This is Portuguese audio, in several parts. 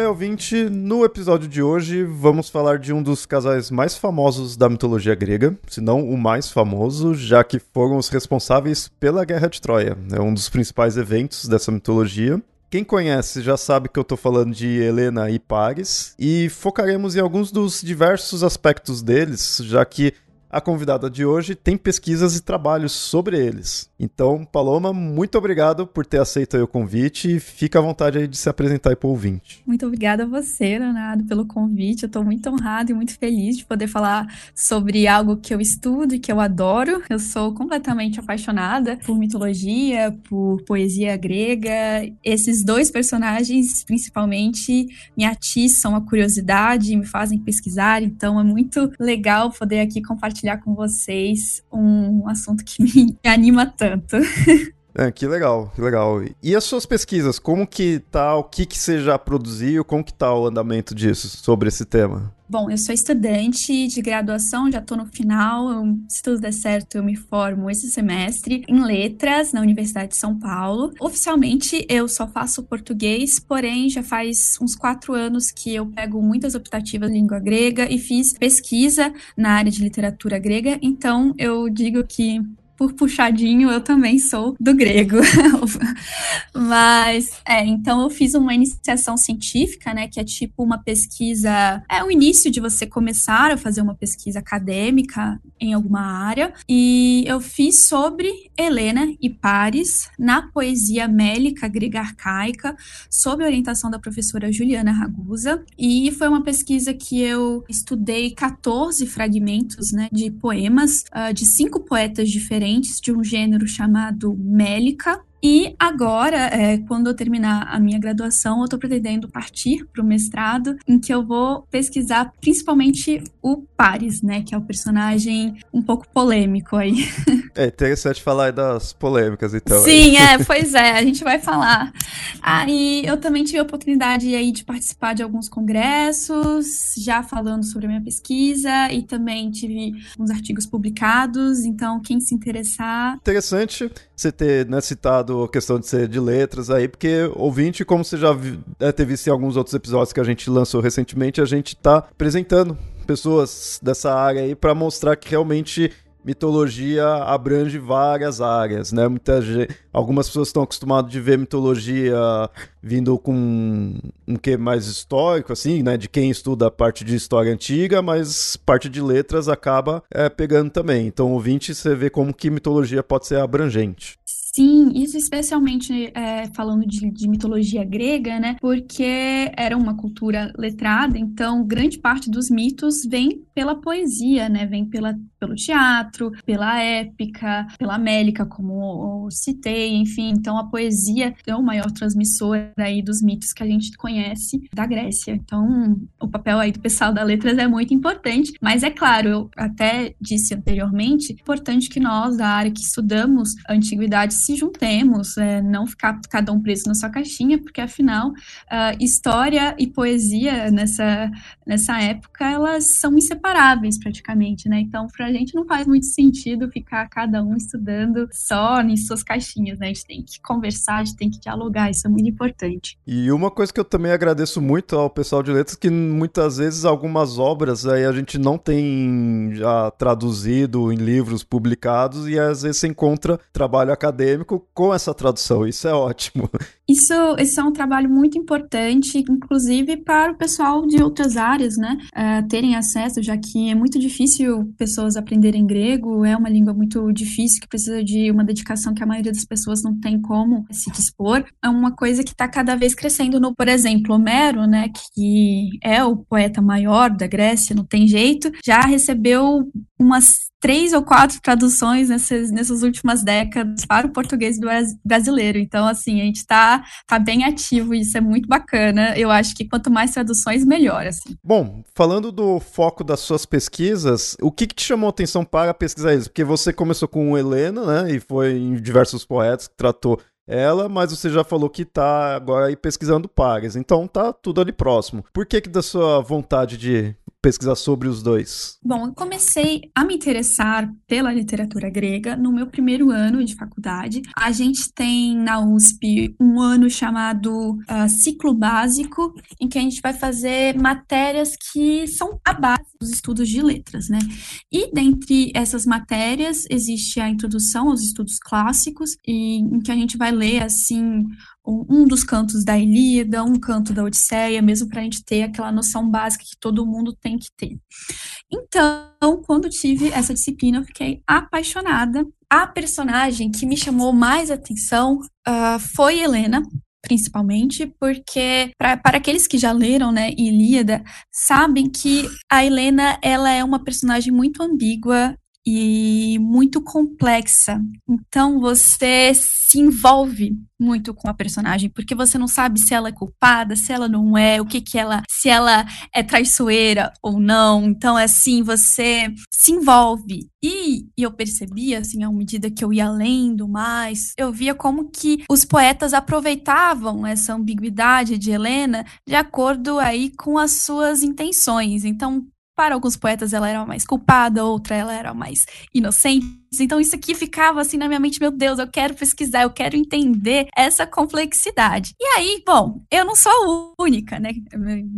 bem, ouvinte. No episódio de hoje, vamos falar de um dos casais mais famosos da mitologia grega, se não o mais famoso, já que foram os responsáveis pela Guerra de Troia. É um dos principais eventos dessa mitologia. Quem conhece já sabe que eu estou falando de Helena e Paris, e focaremos em alguns dos diversos aspectos deles, já que a convidada de hoje tem pesquisas e trabalhos sobre eles. Então, Paloma, muito obrigado por ter aceito o convite e fica à vontade aí de se apresentar aí para o ouvinte. Muito obrigada a você, Leonardo, pelo convite. Eu estou muito honrado e muito feliz de poder falar sobre algo que eu estudo e que eu adoro. Eu sou completamente apaixonada por mitologia, por poesia grega. Esses dois personagens, principalmente, me atiçam a curiosidade, me fazem pesquisar. Então, é muito legal poder aqui compartilhar com vocês um assunto que me anima tanto tanto. É, que legal, que legal. E as suas pesquisas, como que tá, o que que você já produziu, como que tá o andamento disso, sobre esse tema? Bom, eu sou estudante de graduação, já estou no final. Eu, se tudo der certo, eu me formo esse semestre em letras na Universidade de São Paulo. Oficialmente, eu só faço português, porém, já faz uns quatro anos que eu pego muitas optativas de língua grega e fiz pesquisa na área de literatura grega. Então, eu digo que por puxadinho, eu também sou do grego. Mas, é, então eu fiz uma iniciação científica, né, que é tipo uma pesquisa, é o início de você começar a fazer uma pesquisa acadêmica em alguma área, e eu fiz sobre Helena e Paris na poesia mélica grega arcaica, sob orientação da professora Juliana Ragusa, e foi uma pesquisa que eu estudei 14 fragmentos, né, de poemas uh, de cinco poetas diferentes diferentes de um gênero chamado Mélica, e agora, é, quando eu terminar a minha graduação, eu estou pretendendo partir para o mestrado, em que eu vou pesquisar principalmente o Paris, né? Que é o personagem um pouco polêmico aí. É interessante falar das polêmicas, então. Sim, é, pois é, a gente vai falar. Aí eu também tive a oportunidade aí de participar de alguns congressos, já falando sobre a minha pesquisa, e também tive uns artigos publicados, então quem se interessar. Interessante você ter né, citado a questão de ser de letras aí, porque ouvinte, como você já ter visto em alguns outros episódios que a gente lançou recentemente, a gente está apresentando pessoas dessa área aí para mostrar que realmente mitologia abrange várias áreas, né? Muita gente, algumas pessoas estão acostumadas de ver mitologia vindo com um que mais histórico, assim, né? De quem estuda a parte de história antiga, mas parte de letras acaba é, pegando também. Então, ouvinte, você vê como que mitologia pode ser abrangente. Sim, isso especialmente é, falando de, de, mitologia grega, né? Porque era uma cultura letrada, então grande parte dos mitos vem pela poesia, né? Vem pela, pelo teatro, pela épica, pela mélica, como citei, enfim. Então a poesia é o maior transmissor aí dos mitos que a gente conhece da Grécia. Então o papel aí do pessoal da letras é muito importante, mas é claro, eu até disse anteriormente, importante que nós da área que estudamos a antiguidade se juntemos, é, não ficar cada um preso na sua caixinha, porque afinal, história e poesia nessa, nessa época, elas são inseparáveis praticamente, né? Então, para a gente não faz muito sentido ficar cada um estudando só em suas caixinhas, né? A gente tem que conversar, a gente tem que dialogar, isso é muito importante. E uma coisa que eu também agradeço muito ao pessoal de letras, que muitas vezes algumas obras aí a gente não tem já traduzido em livros publicados e às vezes você encontra trabalho acadêmico acadêmico com essa tradução. Isso é ótimo. Isso, isso é um trabalho muito importante, inclusive para o pessoal de outras áreas, né, uh, terem acesso, já que é muito difícil pessoas aprenderem grego, é uma língua muito difícil, que precisa de uma dedicação que a maioria das pessoas não tem como se dispor. É uma coisa que está cada vez crescendo no, por exemplo, Homero, né, que é o poeta maior da Grécia, não tem jeito, já recebeu umas três ou quatro traduções nessas, nessas últimas décadas para o português brasileiro. Então, assim, a gente está tá bem ativo e isso é muito bacana. Eu acho que quanto mais traduções, melhor. Assim. Bom, falando do foco das suas pesquisas, o que, que te chamou a atenção para pesquisar isso? Porque você começou com Helena, né, e foi em diversos poetas que tratou ela, mas você já falou que está agora aí pesquisando pares, então tá tudo ali próximo. Por que que da sua vontade de pesquisar sobre os dois? Bom, eu comecei a me interessar pela literatura grega no meu primeiro ano de faculdade. A gente tem na USP um ano chamado uh, ciclo básico, em que a gente vai fazer matérias que são a base dos estudos de letras, né? E dentre essas matérias existe a introdução aos estudos clássicos, e, em que a gente vai ler assim um dos cantos da Ilíada, um canto da Odisseia, mesmo para a gente ter aquela noção básica que todo mundo tem que ter. Então, quando tive essa disciplina, eu fiquei apaixonada. A personagem que me chamou mais atenção uh, foi Helena, principalmente, porque pra, para aqueles que já leram, né, Ilíada, sabem que a Helena ela é uma personagem muito ambígua e muito complexa. Então você se envolve muito com a personagem, porque você não sabe se ela é culpada, se ela não é, o que que ela, se ela é traiçoeira ou não. Então é assim, você se envolve. E, e eu percebia, assim, à medida que eu ia lendo mais, eu via como que os poetas aproveitavam essa ambiguidade de Helena de acordo aí com as suas intenções. Então, para alguns poetas ela era mais culpada, outra ela era mais inocente. Então isso aqui ficava assim na minha mente, meu Deus, eu quero pesquisar, eu quero entender essa complexidade. E aí, bom, eu não sou a única, né?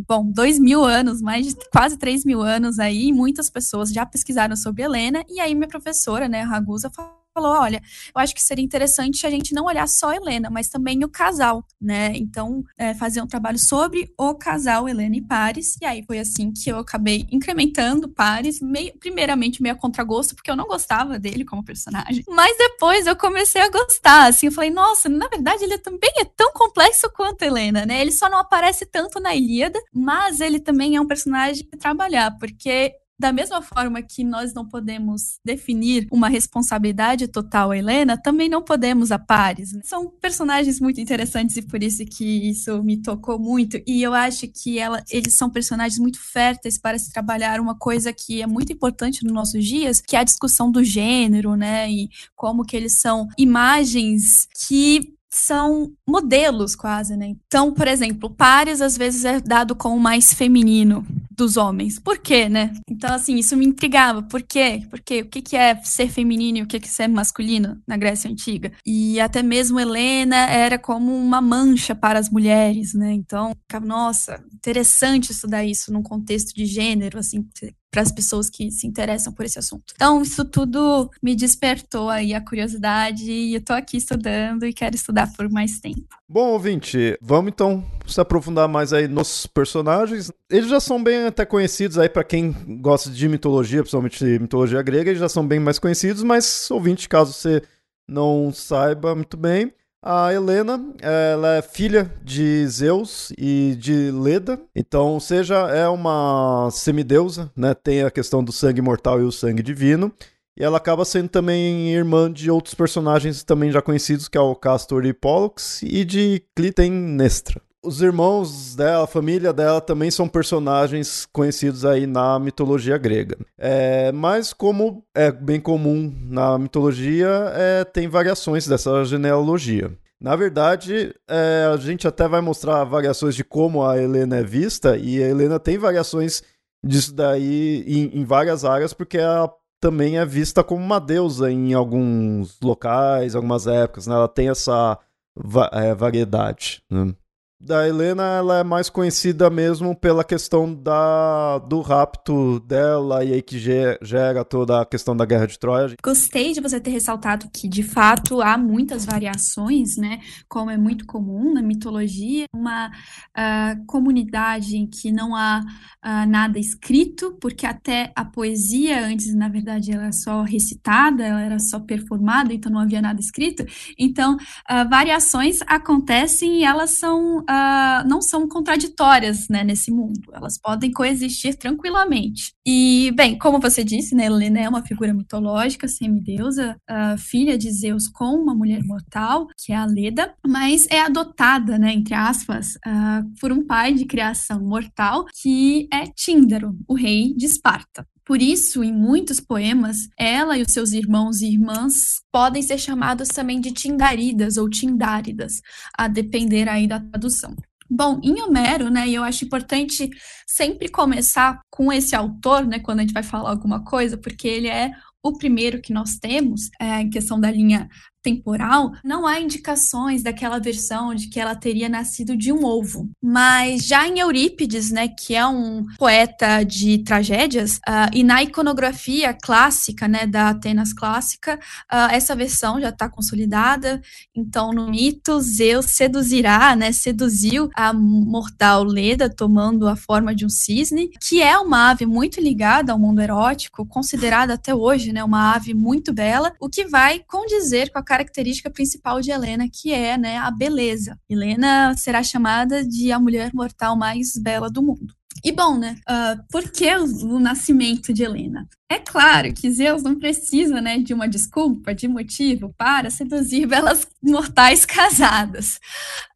Bom, dois mil anos, mais de quase três mil anos aí, muitas pessoas já pesquisaram sobre Helena, e aí minha professora, né, Ragusa, falou falou: olha, eu acho que seria interessante a gente não olhar só a Helena, mas também o casal, né? Então, é, fazer um trabalho sobre o casal Helena e Paris. E aí foi assim que eu acabei incrementando Paris, meio, primeiramente meio a contragosto, porque eu não gostava dele como personagem. Mas depois eu comecei a gostar, assim, eu falei, nossa, na verdade ele também é tão complexo quanto a Helena, né? Ele só não aparece tanto na Ilíada, mas ele também é um personagem que trabalhar, porque da mesma forma que nós não podemos definir uma responsabilidade total a Helena, também não podemos a Paris. Né? São personagens muito interessantes e por isso que isso me tocou muito. E eu acho que ela, eles são personagens muito férteis para se trabalhar uma coisa que é muito importante nos nossos dias, que é a discussão do gênero, né? E como que eles são imagens que são modelos quase, né? Então, por exemplo, Pares às vezes é dado como mais feminino dos homens. Por quê, né? Então, assim, isso me intrigava. Por quê? Porque o que, que é ser feminino e o que, que é ser masculino na Grécia Antiga? E até mesmo Helena era como uma mancha para as mulheres, né? Então, nossa, interessante estudar isso num contexto de gênero, assim, para as pessoas que se interessam por esse assunto. Então, isso tudo me despertou aí a curiosidade e eu tô aqui estudando e quero estudar por mais tempo. Bom, ouvinte, vamos então se aprofundar mais aí nos personagens. Eles já são bem até conhecidos aí para quem gosta de mitologia, principalmente mitologia grega, eles já são bem mais conhecidos, mas ouvinte, caso você não saiba muito bem, a Helena, ela é filha de Zeus e de Leda, então, seja, é uma semideusa, né? Tem a questão do sangue mortal e o sangue divino. E ela acaba sendo também irmã de outros personagens também já conhecidos, que é o Castor e Pollux, e de Clitemnestra os irmãos dela, a família dela também são personagens conhecidos aí na mitologia grega. É, mas como é bem comum na mitologia, é, tem variações dessa genealogia. Na verdade, é, a gente até vai mostrar variações de como a Helena é vista, e a Helena tem variações disso daí em, em várias áreas, porque ela também é vista como uma deusa em alguns locais, algumas épocas, né? ela tem essa va é, variedade. Né? Da Helena, ela é mais conhecida mesmo pela questão da, do rapto dela e aí que gera toda a questão da Guerra de Troia. Gostei de você ter ressaltado que, de fato, há muitas variações, né? Como é muito comum na mitologia, uma uh, comunidade em que não há uh, nada escrito, porque até a poesia antes, na verdade, ela era só recitada, ela era só performada, então não havia nada escrito. Então, uh, variações acontecem e elas são uh, não são contraditórias né, nesse mundo. Elas podem coexistir tranquilamente. E, bem, como você disse, né, Helena é uma figura mitológica, semideusa, uh, filha de Zeus com uma mulher mortal, que é a Leda, mas é adotada, né, entre aspas, uh, por um pai de criação mortal, que é Tíndaro, o rei de Esparta. Por isso, em muitos poemas, ela e os seus irmãos e irmãs podem ser chamados também de Tindaridas ou Tindáridas, a depender aí da tradução. Bom, em Homero, né, eu acho importante sempre começar com esse autor, né, quando a gente vai falar alguma coisa, porque ele é o primeiro que nós temos, é, em questão da linha temporal, não há indicações daquela versão de que ela teria nascido de um ovo. Mas já em Eurípides, né, que é um poeta de tragédias, uh, e na iconografia clássica, né, da Atenas clássica, uh, essa versão já está consolidada. Então, no mito, Zeus seduzirá, né, seduziu a mortal Leda, tomando a forma de um cisne, que é uma ave muito ligada ao mundo erótico, considerada até hoje, né, uma ave muito bela, o que vai condizer com a característica principal de Helena, que é né, a beleza. Helena será chamada de a mulher mortal mais bela do mundo. E bom, né? Uh, por que o, o, nascimento de Helena? É claro que Zeus não precisa, né, de uma desculpa, de motivo para seduzir belas mortais casadas.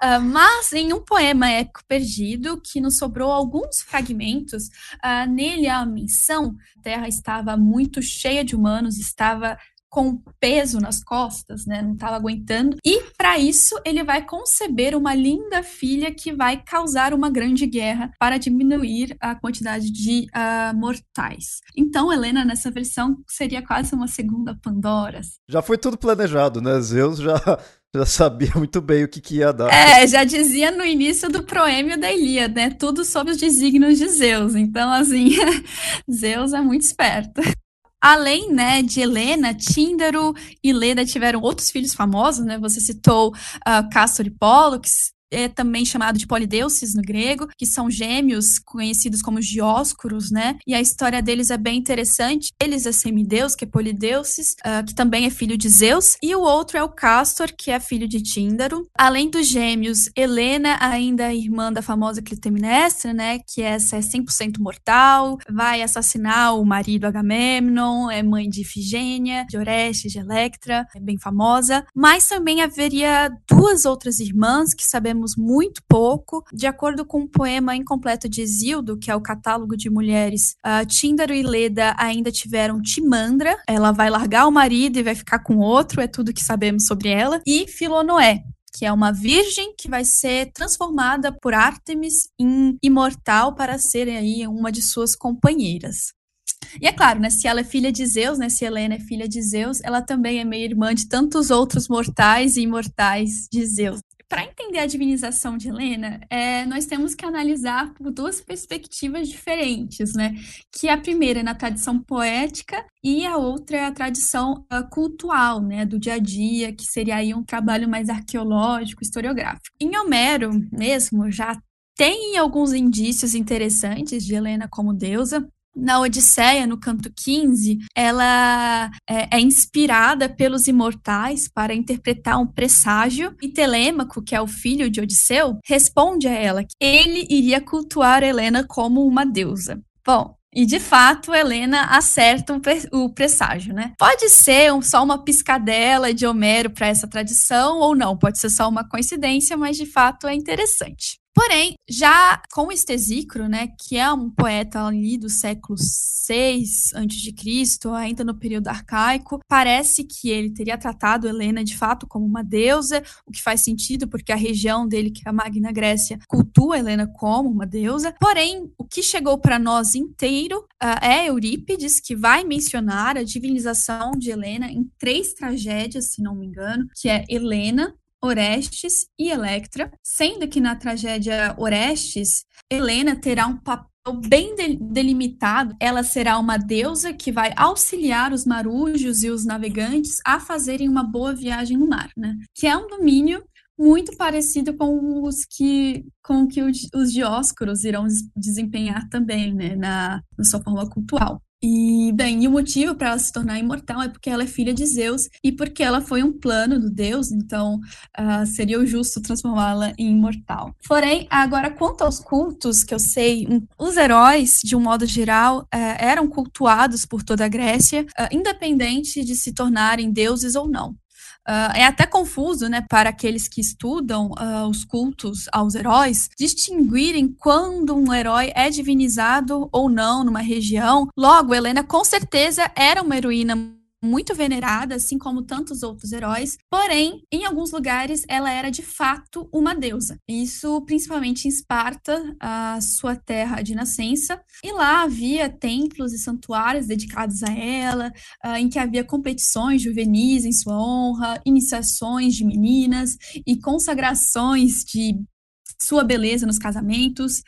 Uh, mas em um poema épico perdido, que nos sobrou alguns fragmentos, uh, nele há a menção: a Terra estava muito cheia de humanos, estava com peso nas costas, né? Não estava aguentando. E para isso ele vai conceber uma linda filha que vai causar uma grande guerra para diminuir a quantidade de uh, mortais. Então Helena nessa versão seria quase uma segunda Pandora. Já foi tudo planejado, né? Zeus já já sabia muito bem o que, que ia dar. É, já dizia no início do proêmio da Ilíada, né? Tudo sob os desígnios de Zeus. Então, assim, Zeus é muito esperto. Além, né, de Helena, Tíndaro e Leda tiveram outros filhos famosos, né? Você citou uh, Castor e Pollux, é também chamado de polideuces no grego, que são gêmeos conhecidos como Dióscuros, né? E a história deles é bem interessante. Eles é semideus, que é polideuces, uh, que também é filho de Zeus, e o outro é o Castor, que é filho de Tíndaro. Além dos gêmeos, Helena ainda é irmã da famosa Clitemnestra, né? Que essa é 100% mortal, vai assassinar o marido Agamemnon, é mãe de Ifigênia, de Orestes, de Electra, é bem famosa. Mas também haveria duas outras irmãs que sabemos sabemos muito pouco. De acordo com um poema incompleto de Isildo, que é o catálogo de mulheres, uh, Tíndaro e Leda ainda tiveram Timandra, ela vai largar o marido e vai ficar com outro, é tudo que sabemos sobre ela, e Filonoé, que é uma virgem que vai ser transformada por Artemis em imortal para ser aí uma de suas companheiras. E é claro, né, se ela é filha de Zeus, né, se Helena é filha de Zeus, ela também é meia-irmã de tantos outros mortais e imortais de Zeus. Para entender a divinização de Helena, é, nós temos que analisar por duas perspectivas diferentes, né? Que a primeira é na tradição poética e a outra é a tradição uh, cultural, né? Do dia a dia, que seria aí um trabalho mais arqueológico, historiográfico. Em Homero mesmo, já tem alguns indícios interessantes de Helena como deusa, na Odisseia, no canto 15, ela é, é, inspirada pelos imortais para interpretar um presságio, e Telêmaco, que é o filho de Odisseu, responde a ela que ele iria cultuar Helena como uma deusa. Bom, e de fato, Helena acerta o presságio, né? Pode ser só uma piscadela de Homero para essa tradição ou não, pode ser só uma coincidência, mas de fato é interessante. Porém, já com Estesícro, né, que é um poeta ali do século 6 a.C., ainda no período arcaico, parece que ele teria tratado Helena de fato como uma deusa, o que faz sentido porque a região dele, que é a Magna Grécia, cultua Helena como uma deusa. Porém, o que chegou para nós inteiro uh, é Eurípides, que vai mencionar a divinização de Helena em três tragédias, se não me engano, que é Helena, Orestes e Electra, sendo que na tragédia Orestes, Helena terá um papel bem delimitado, ela será uma deusa que vai auxiliar os marujos e os navegantes a fazerem uma boa viagem no mar, né? Que é um domínio muito parecido com os que com que os dióscuros irão desempenhar também, né, na, na sua forma cultural. E, bem, e o motivo para ela se tornar imortal é porque ela é filha de Zeus e porque ela foi um plano do Deus, então uh, seria o justo transformá-la em imortal. Porém, agora, quanto aos cultos, que eu sei, um, os heróis, de um modo geral, uh, eram cultuados por toda a Grécia, uh, independente de se tornarem deuses ou não. Uh, é até confuso, né, para aqueles que estudam uh, os cultos aos heróis, distinguirem quando um herói é divinizado ou não numa região. Logo, Helena com certeza era uma heroína muito venerada, assim como tantos outros heróis, porém, em alguns lugares ela era de fato uma deusa. Isso principalmente em Esparta, a sua terra de nascença, e lá havia templos e santuários dedicados a ela, uh, em que havia competições juvenis em sua honra, iniciações de meninas e consagrações de sua beleza nos casamentos.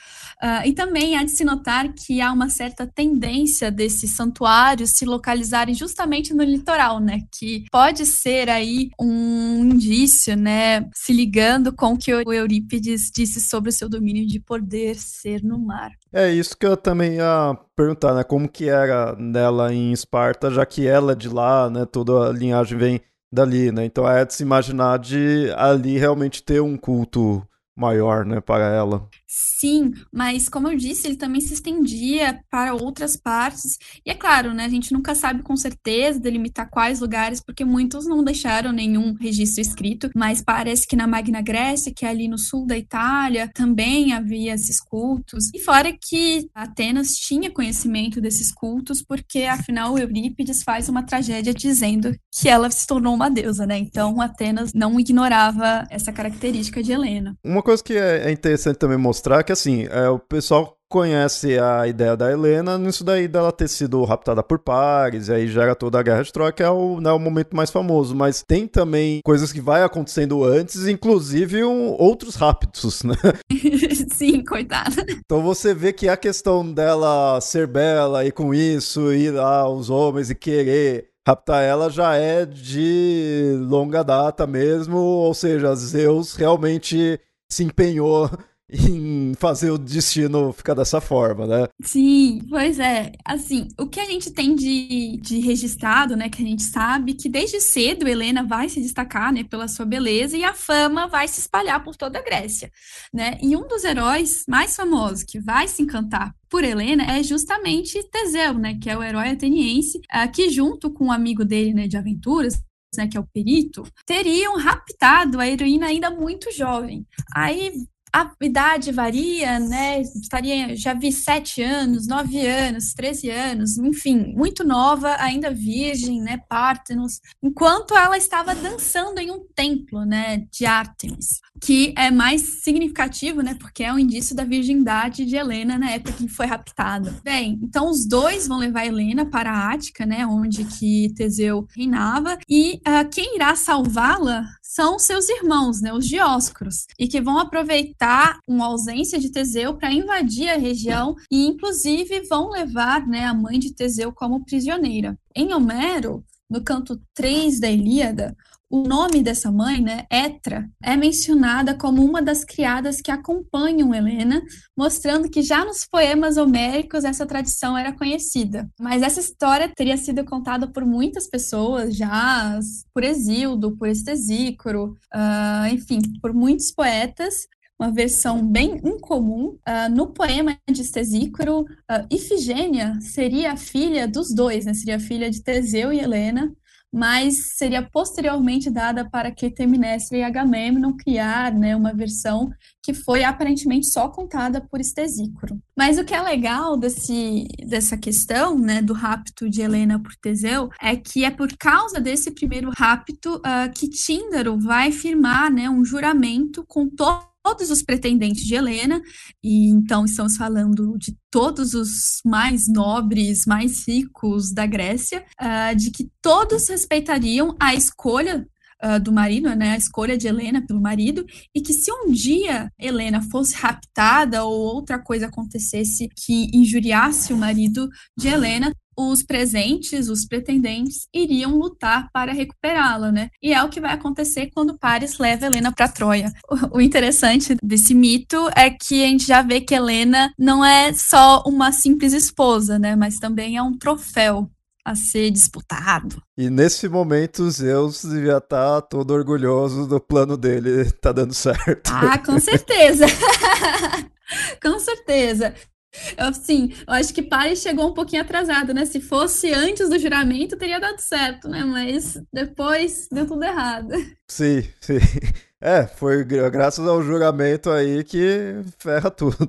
Uh, e também há de se notar que há uma certa tendência desses santuários se localizarem justamente no litoral, né? Que pode ser aí um indício, né? Se ligando com o que o Eurípides disse sobre o seu domínio de poder ser no mar. É isso que eu também ia perguntar, né? Como que era nela em Esparta, já que ela é de lá, né? Toda a linhagem vem dali, né? Então é de se imaginar de ali realmente ter um culto maior, né, para ela. Sim, mas como eu disse, ele também se estendia para outras partes. E é claro, né, a gente nunca sabe com certeza delimitar quais lugares, porque muitos não deixaram nenhum registro escrito, mas parece que na Magna Grécia, que é ali no sul da Itália, também havia esses cultos. E fora que Atenas tinha conhecimento desses cultos, porque afinal Eurípides faz uma tragédia dizendo que ela se tornou uma deusa, né? Então Atenas não ignorava essa característica de Helena. Uma coisa que é, interessante também mostrar é que, assim, é, o pessoal conhece a ideia da Helena nisso daí dela ter sido raptada por pares, e aí gera toda a guerra de Troia, que é o, né, o momento mais famoso. Mas tem também coisas que vai acontecendo antes, inclusive um, outros raptos, né? Sim, coitada. Então você vê que a questão dela ser bela e com isso ir lá os homens e querer raptar ela já é de longa data mesmo, ou seja, Zeus realmente se empenhou em fazer o destino ficar dessa forma, né? Sim, pois é. Assim, o que a gente tem de, de registrado, né, que a gente sabe que desde cedo Helena vai se destacar, né, pela sua beleza e a fama vai se espalhar por toda a Grécia, né? E um dos heróis mais famosos que vai se encantar por Helena é justamente Teseu, né, que é o herói ateniense, uh, que junto com um amigo dele, né, de aventuras, né, que é o perito, teriam raptado a heroína ainda muito jovem. Aí a idade varia, né? Estaria, já vi sete anos, nove anos, treze anos, enfim, muito nova, ainda virgem, né? Partenos, enquanto ela estava dançando em um templo, né? De Artemis, que é mais significativo, né? Porque é um indício da virgindade de Helena na época que foi raptada. Bem, então os dois vão levar Helena para a Ática, né? Onde que Teseu reinava, e uh, quem irá salvá-la são seus irmãos, né? Os Dioscuros, e que vão aproveitar aproveitar uma ausência de Teseu para invadir a região e, inclusive, vão levar né, a mãe de Teseu como prisioneira. Em Homero, no canto 3 da Ilíada, o nome dessa mãe, né, Etra, é mencionada como uma das criadas que acompanham Helena, mostrando que já nos poemas homéricos essa tradição era conhecida. Mas essa história teria sido contada por muitas pessoas já, por Exildo, por Estesícoro, uh, enfim, por muitos poetas, uma versão bem incomum. Uh, no poema de Estesícoro, uh, Ifigênia seria a filha dos dois, né? seria a filha de Teseu e Helena, mas seria posteriormente dada para que e Agamemnon criar né, uma versão que foi aparentemente só contada por Estesícoro. Mas o que é legal desse, dessa questão né, do rapto de Helena por Teseu é que é por causa desse primeiro rapto uh, que Tíndaro vai firmar né, um juramento com todo todos os pretendentes de Helena, e então estamos falando de todos os mais nobres, mais ricos da Grécia, uh, de que todos respeitariam a escolha uh, do marido, né, a escolha de Helena pelo marido, e que se um dia Helena fosse raptada ou outra coisa acontecesse que injuriasse o marido de Helena, os presentes, os pretendentes, iriam lutar para recuperá-la, né? E é o que vai acontecer quando Paris leva Helena para Troia. O interessante desse mito é que a gente já vê que Helena não é só uma simples esposa, né? Mas também é um troféu a ser disputado. E nesse momento, Zeus devia estar tá todo orgulhoso do plano dele, tá dando certo. Ah, com certeza. com certeza. Assim, eu acho que Paris chegou um pouquinho atrasado, né? Se fosse antes do juramento, teria dado certo, né? Mas depois deu tudo errado. Sim, sim. É, foi graças ao juramento aí que ferra tudo.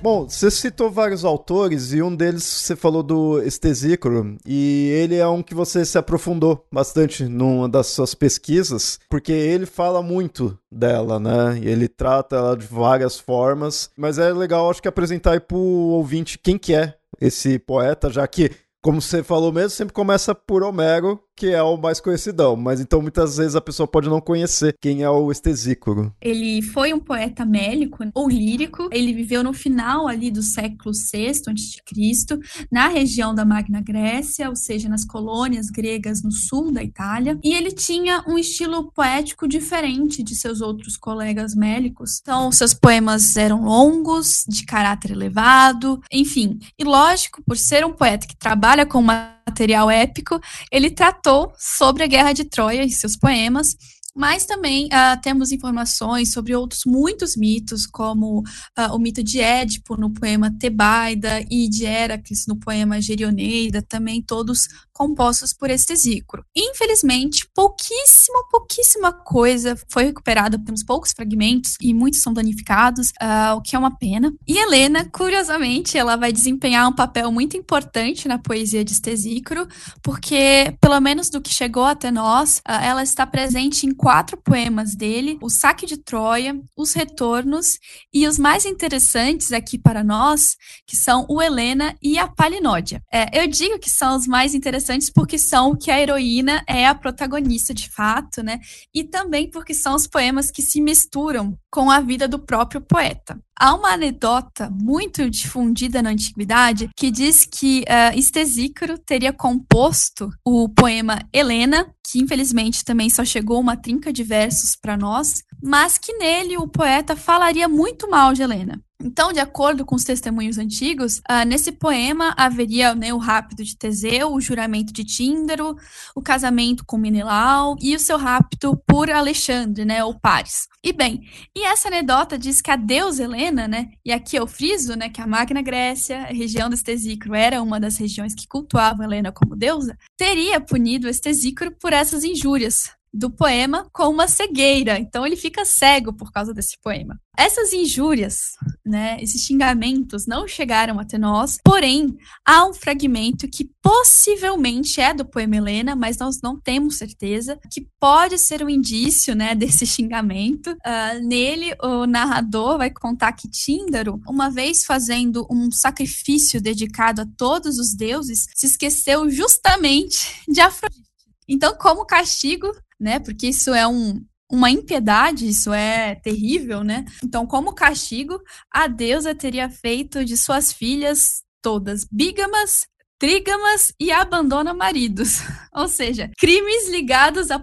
Bom, você citou vários autores e um deles você falou do Estesícoro e ele é um que você se aprofundou bastante numa das suas pesquisas, porque ele fala muito dela, né? Ele trata ela de várias formas, mas é legal acho que apresentar aí pro ouvinte quem que é esse poeta, já que como você falou mesmo, sempre começa por Homero, que é o mais conhecidão, mas então muitas vezes a pessoa pode não conhecer quem é o Estesícoro. Ele foi um poeta mélico ou lírico, ele viveu no final ali do século VI a.C., na região da Magna Grécia, ou seja, nas colônias gregas no sul da Itália, e ele tinha um estilo poético diferente de seus outros colegas mélicos. Então, seus poemas eram longos, de caráter elevado, enfim. E lógico, por ser um poeta que trabalha com uma material épico, ele tratou sobre a Guerra de Troia em seus poemas, mas também uh, temos informações sobre outros muitos mitos, como uh, o mito de Édipo no poema Tebaida e de Heracles no poema Gerioneida, também todos compostos por Estesícoro. Infelizmente, pouquíssima, pouquíssima coisa foi recuperada, temos poucos fragmentos e muitos são danificados, uh, o que é uma pena. E Helena, curiosamente, ela vai desempenhar um papel muito importante na poesia de Estesícoro, porque, pelo menos do que chegou até nós, uh, ela está presente em quatro poemas dele: O Saque de Troia, Os Retornos e os mais interessantes aqui para nós, que são o Helena e a Palinódia. É, eu digo que são os mais interessantes interessantes porque são que a heroína é a protagonista de fato, né? E também porque são os poemas que se misturam com a vida do próprio poeta. Há uma anedota muito difundida na antiguidade que diz que uh, teria composto o poema Helena, que infelizmente também só chegou uma trinca de versos para nós, mas que nele o poeta falaria muito mal de Helena. Então, de acordo com os testemunhos antigos, uh, nesse poema haveria né, o rapto de Teseu, o juramento de Tíndaro, o casamento com Menelau e o seu rapto por Alexandre, né, ou Paris. E bem, e essa anedota diz que a deusa Helena, né, e aqui eu friso, né, que a Magna Grécia, a região do Estesícoro, era uma das regiões que cultuavam Helena como deusa, teria punido o Estesícoro por essas injúrias, do poema com uma cegueira. Então ele fica cego por causa desse poema. Essas injúrias, né, esses xingamentos não chegaram até nós, porém há um fragmento que possivelmente é do poema Helena, mas nós não temos certeza, que pode ser um indício, né, desse xingamento. Uh, nele, o narrador vai contar que Tíndaro, uma vez fazendo um sacrifício dedicado a todos os deuses, se esqueceu justamente de Afrodite. Então, como castigo, né? Porque isso é um, uma impiedade, isso é terrível, né? Então, como castigo, a deusa teria feito de suas filhas todas bígamas trígamas e abandona maridos. Ou seja, crimes ligados à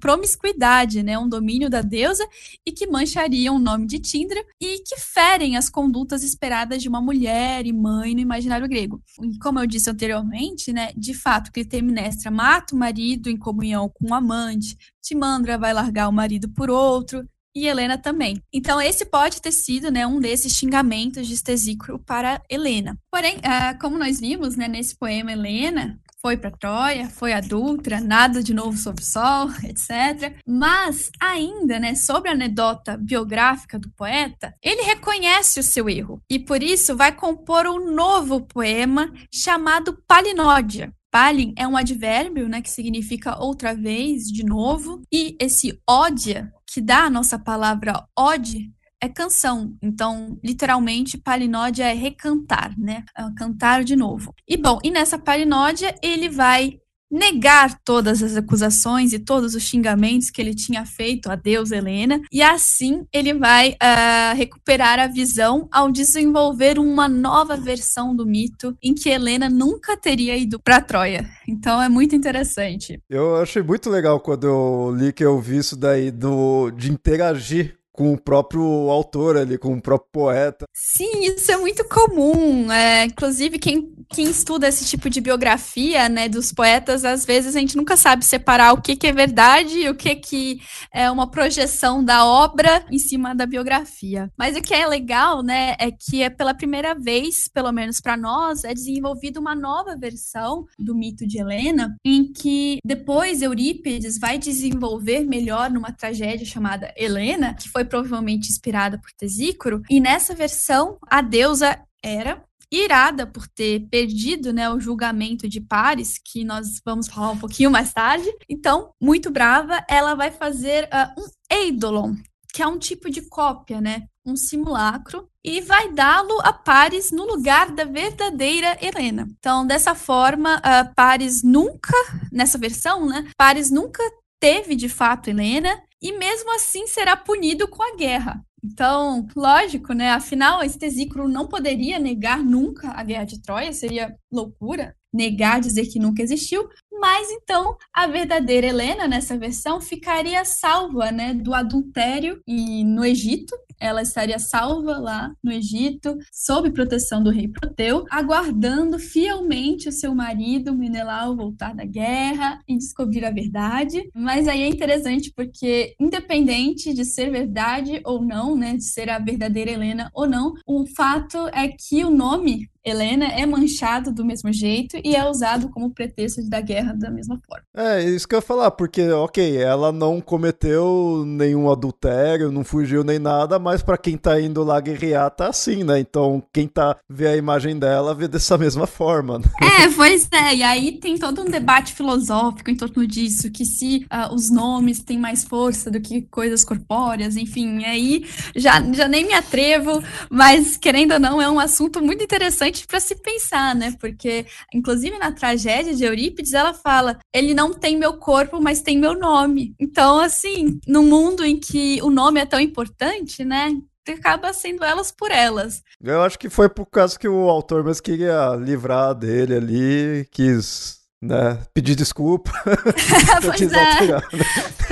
promiscuidade, né, um domínio da deusa e que manchariam o nome de Tindra e que ferem as condutas esperadas de uma mulher e mãe no imaginário grego. E como eu disse anteriormente, né, de fato, Clitemnestra mata o marido em comunhão com o amante, Timandra vai largar o marido por outro, e Helena também. Então, esse pode ter sido né, um desses xingamentos de Estesícoro para Helena. Porém, uh, como nós vimos né, nesse poema Helena, foi para Troia, foi adulta, nada de novo sobre o sol, etc. Mas ainda, né, sobre a anedota biográfica do poeta, ele reconhece o seu erro e por isso vai compor um novo poema chamado Palinódia. Palin é um advérbio, né, que significa outra vez, de novo, e esse ódia que dá a nossa palavra ode é canção. Então, literalmente, palinódia é recantar, né? É cantar de novo. E bom, e nessa palinódia ele vai negar todas as acusações e todos os xingamentos que ele tinha feito a Deus Helena, e assim ele vai uh, recuperar a visão ao desenvolver uma nova versão do mito em que Helena nunca teria ido para Troia. Então é muito interessante. Eu achei muito legal quando eu li que eu vi isso daí do de interagir com o próprio autor ali, com o próprio poeta. Sim, isso é muito comum. É, inclusive, quem, quem estuda esse tipo de biografia, né, dos poetas, às vezes a gente nunca sabe separar o que, que é verdade e o que, que é uma projeção da obra em cima da biografia. Mas o que é legal, né, é que é pela primeira vez, pelo menos para nós, é desenvolvida uma nova versão do mito de Helena, em que depois Eurípides vai desenvolver melhor numa tragédia chamada Helena, que foi provavelmente inspirada por Tesícoro, e nessa versão a deusa era irada por ter perdido né, o julgamento de Paris, que nós vamos falar um pouquinho mais tarde. Então, muito brava, ela vai fazer uh, um eidolon, que é um tipo de cópia, né? Um simulacro, e vai dá-lo a Paris no lugar da verdadeira Helena. Então, dessa forma, uh, Paris nunca, nessa versão, né? Paris nunca teve de fato Helena, e mesmo assim será punido com a guerra. Então, lógico, né? Afinal, Estesícoro não poderia negar nunca a guerra de Troia, seria loucura negar, dizer que nunca existiu, mas então a verdadeira Helena nessa versão ficaria salva, né, do adultério e no Egito, ela estaria salva lá no Egito, sob proteção do rei Proteu, aguardando fielmente o seu marido Menelau voltar da guerra e descobrir a verdade. Mas aí é interessante porque, independente de ser verdade ou não, né, de ser a verdadeira Helena ou não, o fato é que o nome Helena é manchado do mesmo jeito e é usado como pretexto da guerra da mesma forma. É, isso que eu ia falar, porque, ok, ela não cometeu nenhum adultério, não fugiu nem nada, mas para quem tá indo lá guerrear tá assim, né? Então, quem tá vê a imagem dela vê dessa mesma forma. Né? É, pois é, e aí tem todo um debate filosófico em torno disso, que se uh, os nomes têm mais força do que coisas corpóreas, enfim, aí já, já nem me atrevo, mas querendo ou não, é um assunto muito interessante para se pensar, né? Porque, inclusive, na tragédia de Eurípides, ela fala: ele não tem meu corpo, mas tem meu nome. Então, assim, no mundo em que o nome é tão importante, né? acaba sendo elas por elas. Eu acho que foi por causa que o autor mesmo queria livrar dele ali, quis né, pedir desculpa. pois é. Né?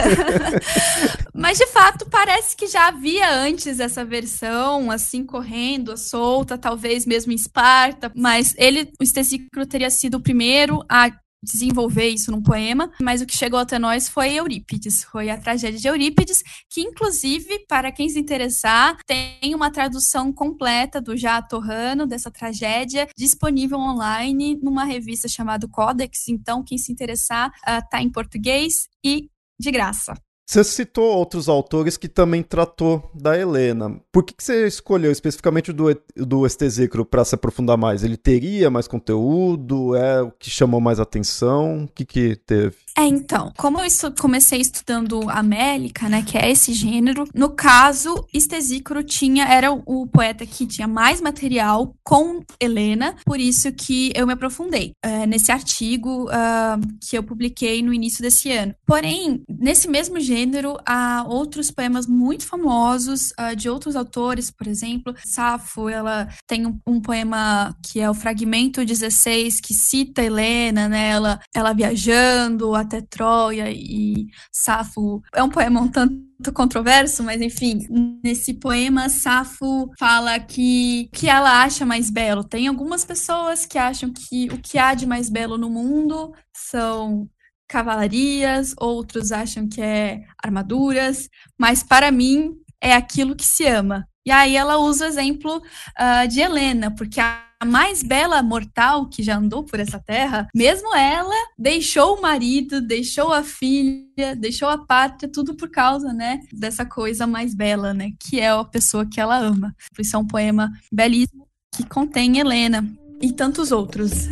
Mas de fato parece que já havia antes essa versão, assim, correndo, solta, talvez mesmo em Esparta, mas ele, o Stesícro teria sido o primeiro a desenvolver isso num poema, mas o que chegou até nós foi Eurípides, foi a tragédia de Eurípides, que inclusive, para quem se interessar, tem uma tradução completa do Já Torrano, dessa tragédia, disponível online numa revista chamada Codex, então quem se interessar, uh, tá em português e de graça. Você citou outros autores que também tratou da Helena. Por que, que você escolheu especificamente do, do Estesícro para se aprofundar mais? Ele teria mais conteúdo? É o que chamou mais atenção? O que, que teve? É, então, como eu comecei estudando a Mélica, né, que é esse gênero, no caso, Estesícoro tinha, era o poeta que tinha mais material com Helena, por isso que eu me aprofundei é, nesse artigo uh, que eu publiquei no início desse ano. Porém, nesse mesmo gênero, há outros poemas muito famosos uh, de outros autores, por exemplo, Safo, ela tem um, um, poema que é o Fragmento 16, que cita Helena, né, ela, ela viajando, até Troia e Safo. É um poema um tanto controverso, mas enfim, nesse poema Safo fala que que ela acha mais belo. Tem algumas pessoas que acham que o que há de mais belo no mundo são cavalarias, outros acham que é armaduras, mas para mim é aquilo que se ama. E aí ela usa o exemplo uh, de Helena, porque a mais bela mortal que já andou por essa terra, mesmo ela deixou o marido, deixou a filha, deixou a pátria, tudo por causa, né, dessa coisa mais bela, né, que é a pessoa que ela ama. Isso é um poema belíssimo que contém Helena e tantos outros.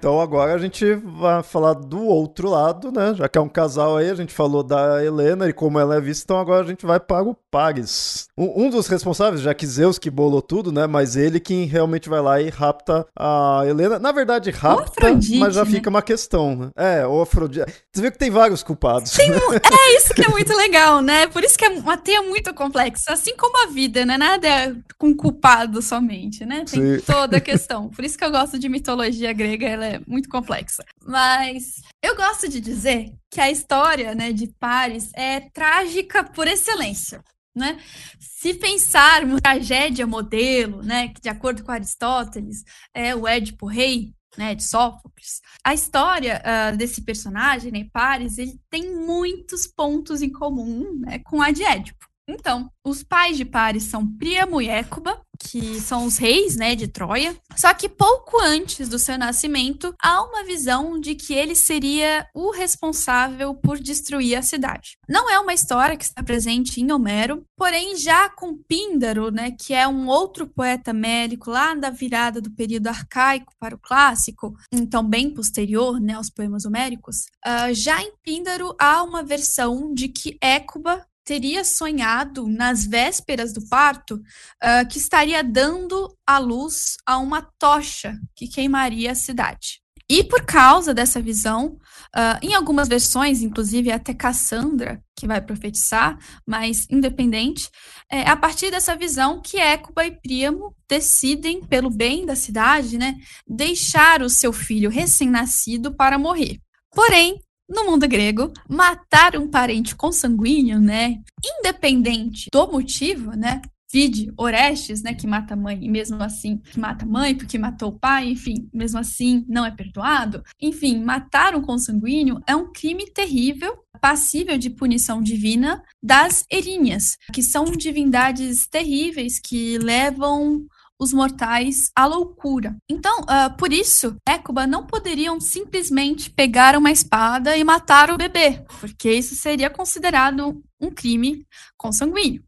Então agora a gente vai falar do outro lado, né? Já que é um casal aí, a gente falou da Helena e como ela é vista, então agora a gente vai para o Paris. Um, um dos responsáveis, já que Zeus que bolou tudo, né? Mas ele que realmente vai lá e rapta a Helena. Na verdade, rapta, mas já né? fica uma questão, né? É, o Afrodite. Você vê que tem vários culpados. Tem, é isso que é muito legal, né? Por isso que é uma teia muito complexa. Assim como a vida, né? Nada é com culpado somente, né? Tem Sim. toda a questão. Por isso que eu gosto de mitologia grega, ela é muito complexa. Mas eu gosto de dizer que a história né, de Paris é trágica por excelência. Né? Se pensarmos tragédia modelo, né, que de acordo com Aristóteles é o Édipo Rei, né, de Sófocles, a história uh, desse personagem, né, Paris, ele tem muitos pontos em comum né, com a de Édipo. Então, os pais de Paris são Príamo e Écuba, que são os reis, né, de Troia. Só que pouco antes do seu nascimento, há uma visão de que ele seria o responsável por destruir a cidade. Não é uma história que está presente em Homero, porém já com Píndaro, né, que é um outro poeta médico lá da virada do período arcaico para o clássico, então bem posterior, né, aos poemas homéricos, uh, já em Píndaro há uma versão de que Écuba teria sonhado nas vésperas do parto uh, que estaria dando a luz a uma tocha que queimaria a cidade. E por causa dessa visão, uh, em algumas versões, inclusive até Cassandra, que vai profetizar, mas independente, é a partir dessa visão que Écuba e Príamo decidem, pelo bem da cidade, né, deixar o seu filho recém-nascido para morrer. Porém, no mundo grego, matar um parente consanguíneo, né, independente do motivo, né, vide Orestes, né, que mata a mãe, e mesmo assim mata a mãe porque matou o pai, enfim, mesmo assim não é perdoado. Enfim, matar um consanguíneo é um crime terrível, passível de punição divina das Eríneas, que são divindades terríveis que levam os mortais à loucura. Então, uh, por isso, Écuba não poderiam simplesmente pegar uma espada e matar o bebê, porque isso seria considerado um crime consanguíneo.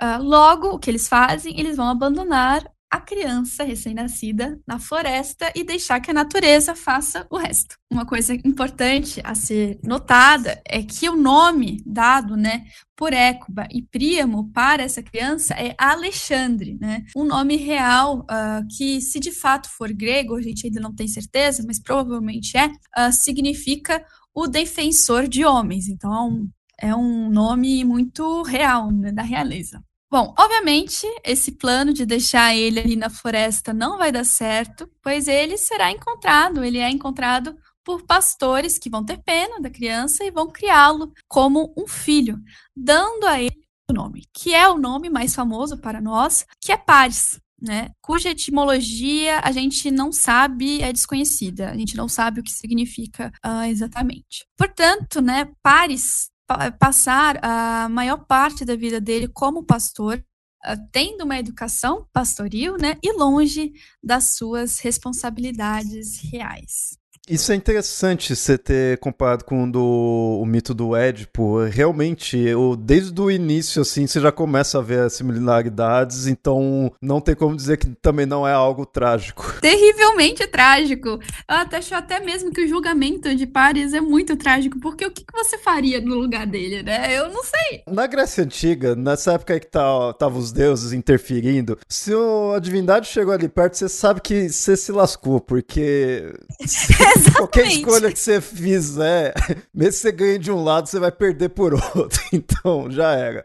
Uh, logo, o que eles fazem? Eles vão abandonar a criança recém-nascida na floresta e deixar que a natureza faça o resto. Uma coisa importante a ser notada é que o nome dado, né, por Écuba e Príamo para essa criança é Alexandre, né? Um nome real uh, que, se de fato for grego, a gente ainda não tem certeza, mas provavelmente é, uh, significa o defensor de homens. Então, é um nome muito real, né, da realeza. Bom, obviamente, esse plano de deixar ele ali na floresta não vai dar certo, pois ele será encontrado, ele é encontrado por pastores que vão ter pena da criança e vão criá-lo como um filho, dando a ele o nome, que é o nome mais famoso para nós, que é Paris. Né, cuja etimologia a gente não sabe, é desconhecida, a gente não sabe o que significa uh, exatamente. Portanto, né, Paris passar a maior parte da vida dele como pastor, ah, tendo uma educação pastoril, né, e longe das suas responsabilidades reais. Isso é interessante você ter comparado com o, do, o mito do Édipo. Realmente, eu, desde o início, assim, você já começa a ver as similaridades, então não tem como dizer que também não é algo trágico. Terrivelmente trágico. Eu até acho até mesmo que o julgamento de Paris é muito trágico, porque o que, que você faria no lugar dele, né? Eu não sei. Na Grécia Antiga, nessa época que tá, tava os deuses interferindo, se a divindade chegou ali perto, você sabe que você se lascou, porque... Exatamente. Qualquer escolha que você fizer, mesmo que você ganhe de um lado, você vai perder por outro. Então, já era.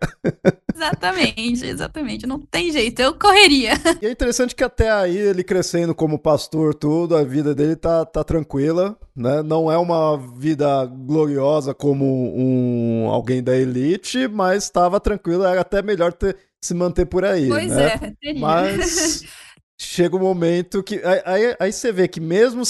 Exatamente, exatamente. Não tem jeito, eu correria. E é interessante que até aí, ele crescendo como pastor, tudo, a vida dele tá, tá tranquila, né? Não é uma vida gloriosa como um alguém da elite, mas estava tranquila, era até melhor ter, se manter por aí. Pois né? é, teria. Mas chega um momento que. Aí, aí, aí você vê que mesmo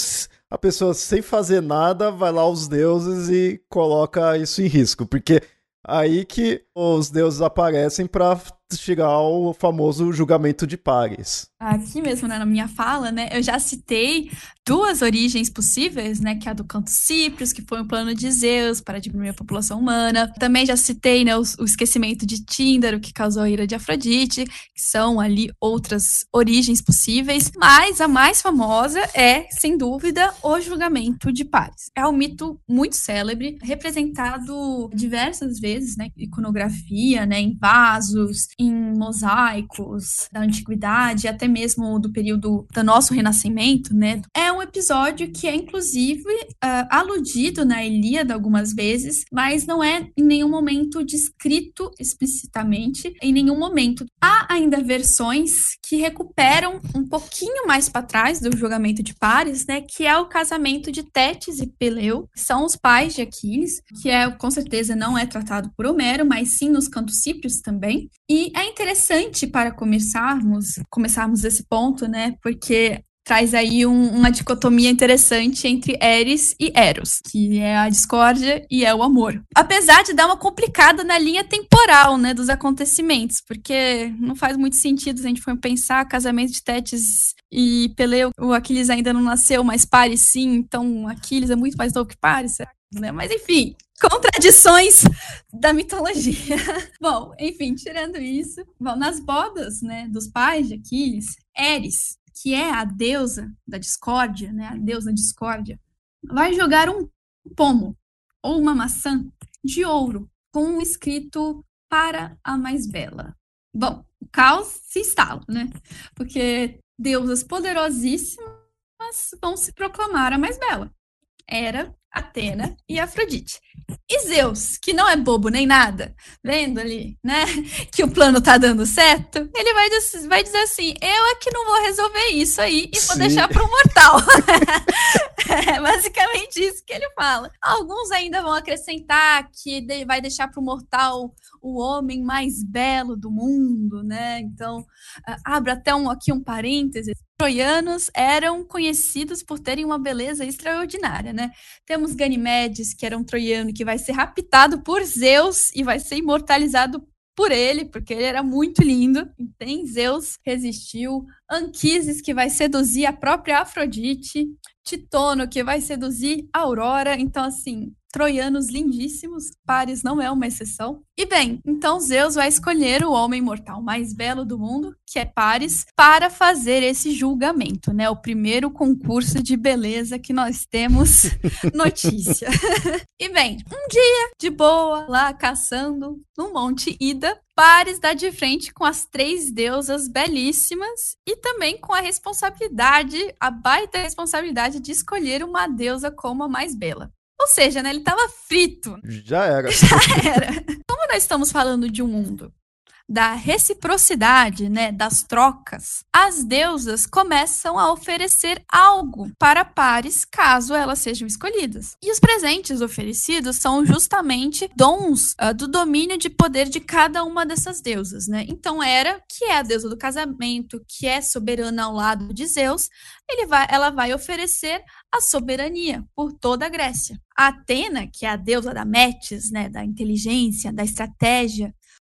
a pessoa sem fazer nada vai lá aos deuses e coloca isso em risco, porque aí que os deuses aparecem para chegar ao famoso julgamento de pares. Aqui mesmo né, na minha fala, né, eu já citei duas origens possíveis, né, que é a do canto Cíprios, que foi um plano de Zeus para diminuir a população humana. Também já citei, né, o, o esquecimento de Tíndaro, que causou a ira de Afrodite, que são ali outras origens possíveis, mas a mais famosa é, sem dúvida, o julgamento de pares. É um mito muito célebre, representado diversas vezes, né, iconografia, né, em vasos, em mosaicos da antiguidade, até mesmo do período do nosso renascimento, né? É um episódio que é inclusive uh, aludido na Ilíada algumas vezes, mas não é em nenhum momento descrito explicitamente, em nenhum momento. Há ainda versões que recuperam um pouquinho mais para trás do julgamento de pares, né? Que é o casamento de Tétis e Peleu, que são os pais de Aquiles, que é com certeza não é tratado por Homero, mas sim nos cantos cíprios também. E é interessante para começarmos, começarmos esse ponto, né? Porque traz aí um, uma dicotomia interessante entre Eris e Eros, que é a discórdia e é o amor. Apesar de dar uma complicada na linha temporal, né, dos acontecimentos, porque não faz muito sentido se a gente for pensar casamento de Tétis e Peleu, o Aquiles ainda não nasceu, mas Paris sim, então Aquiles é muito mais novo que Paris, né? Mas enfim, contradições da mitologia. bom, enfim, tirando isso, bom, nas bodas, né, dos pais de Aquiles, Eris, que é a deusa da discórdia, né, a deusa discórdia, vai jogar um pomo ou uma maçã de ouro com um escrito para a mais bela. Bom, o caos se instala, né? Porque deusas poderosíssimas vão se proclamar a mais bela. Era Atena e Afrodite. E Zeus, que não é bobo nem nada, vendo ali, né, que o plano tá dando certo, ele vai, vai dizer assim: eu é que não vou resolver isso aí e vou Sim. deixar para o mortal. é basicamente isso que ele fala. Alguns ainda vão acrescentar que vai deixar para o mortal o homem mais belo do mundo, né? Então, abre até um, aqui um parênteses troianos eram conhecidos por terem uma beleza extraordinária, né? Temos Ganimedes, que era um troiano que vai ser raptado por Zeus e vai ser imortalizado por ele, porque ele era muito lindo. Tem Zeus resistiu, Anquises que vai seduzir a própria Afrodite, Titono que vai seduzir a Aurora. Então assim, troianos lindíssimos, Paris não é uma exceção. E bem, então Zeus vai escolher o homem mortal mais belo do mundo, que é Paris, para fazer esse julgamento, né? O primeiro concurso de beleza que nós temos notícia. e bem, um dia de boa lá caçando no Monte Ida, Paris dá de frente com as três deusas belíssimas e também com a responsabilidade, a baita responsabilidade de escolher uma deusa como a mais bela. Ou seja, né, ele estava frito. Já era. Já era. Como nós estamos falando de um mundo da reciprocidade, né, das trocas, as deusas começam a oferecer algo para pares caso elas sejam escolhidas. E os presentes oferecidos são justamente dons uh, do domínio de poder de cada uma dessas deusas, né? Então Hera, que é a deusa do casamento, que é soberana ao lado de Zeus, vai, ela vai oferecer a soberania por toda a Grécia. A Atena, que é a deusa da Metis, né, da inteligência, da estratégia,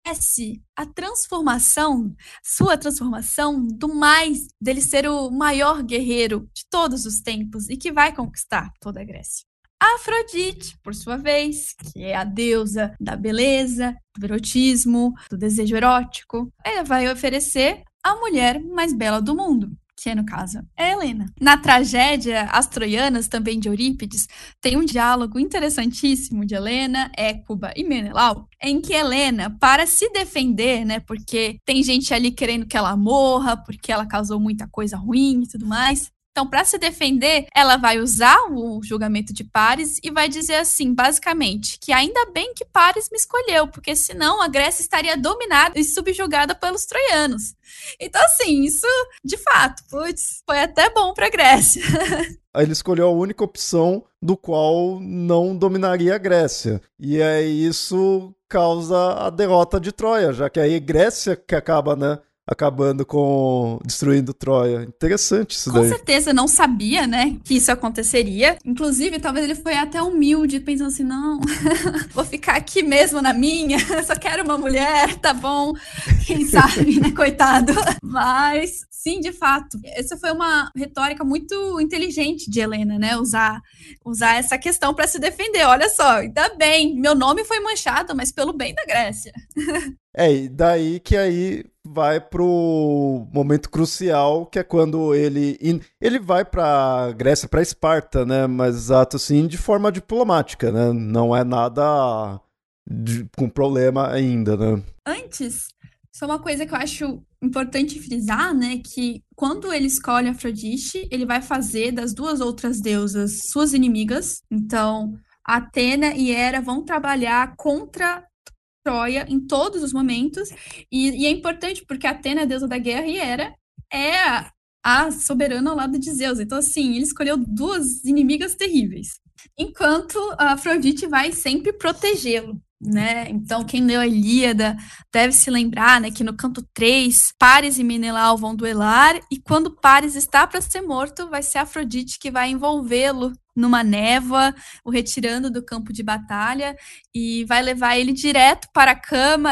oferece a transformação, sua transformação do mais, dele ser o maior guerreiro de todos os tempos e que vai conquistar toda a Grécia. Afrodite, por sua vez, que é a deusa da beleza, do erotismo, do desejo erótico, ela vai oferecer a mulher mais bela do mundo, que no caso é Helena. Na tragédia As Troianas, também de Eurípides, tem um diálogo interessantíssimo de Helena, Écuba e Menelau, em que Helena, para se defender, né, porque tem gente ali querendo que ela morra, porque ela causou muita coisa ruim e tudo mais, então, para se defender, ela vai usar o julgamento de Paris e vai dizer assim, basicamente, que ainda bem que Paris me escolheu, porque senão a Grécia estaria dominada e subjugada pelos troianos. Então, assim, isso, de fato, putz, foi até bom para a Grécia. Ele escolheu a única opção do qual não dominaria a Grécia. E aí isso causa a derrota de Troia, já que aí Grécia que acaba, né, acabando com destruindo Troia. Interessante isso com daí. Com certeza não sabia, né, que isso aconteceria. Inclusive, talvez ele foi até humilde, pensando assim, não, vou ficar aqui mesmo na minha, só quero uma mulher, tá bom? Quem sabe, né, coitado. Mas sim, de fato, essa foi uma retórica muito inteligente de Helena, né, usar usar essa questão para se defender. Olha só, ainda bem, meu nome foi manchado, mas pelo bem da Grécia. É, e daí que aí vai pro momento crucial, que é quando ele ele vai pra Grécia, pra Esparta, né? Mas exato assim, de forma diplomática, né? Não é nada de, com problema ainda, né? Antes, só uma coisa que eu acho importante frisar, né, que quando ele escolhe Afrodite, ele vai fazer das duas outras deusas suas inimigas. Então, Atena e Hera vão trabalhar contra Troia em todos os momentos. E, e, é importante porque Atena é a deusa da guerra e Hera é a, a soberana ao lado de Zeus. Então, assim, ele escolheu duas inimigas terríveis. Enquanto a Afrodite vai sempre protegê-lo. Né? Então, quem leu a Ilíada deve se lembrar né, que no canto 3, Paris e Menelau vão duelar, e quando Paris está para ser morto, vai ser Afrodite que vai envolvê-lo numa névoa, o retirando do campo de batalha, e vai levar ele direto para a cama,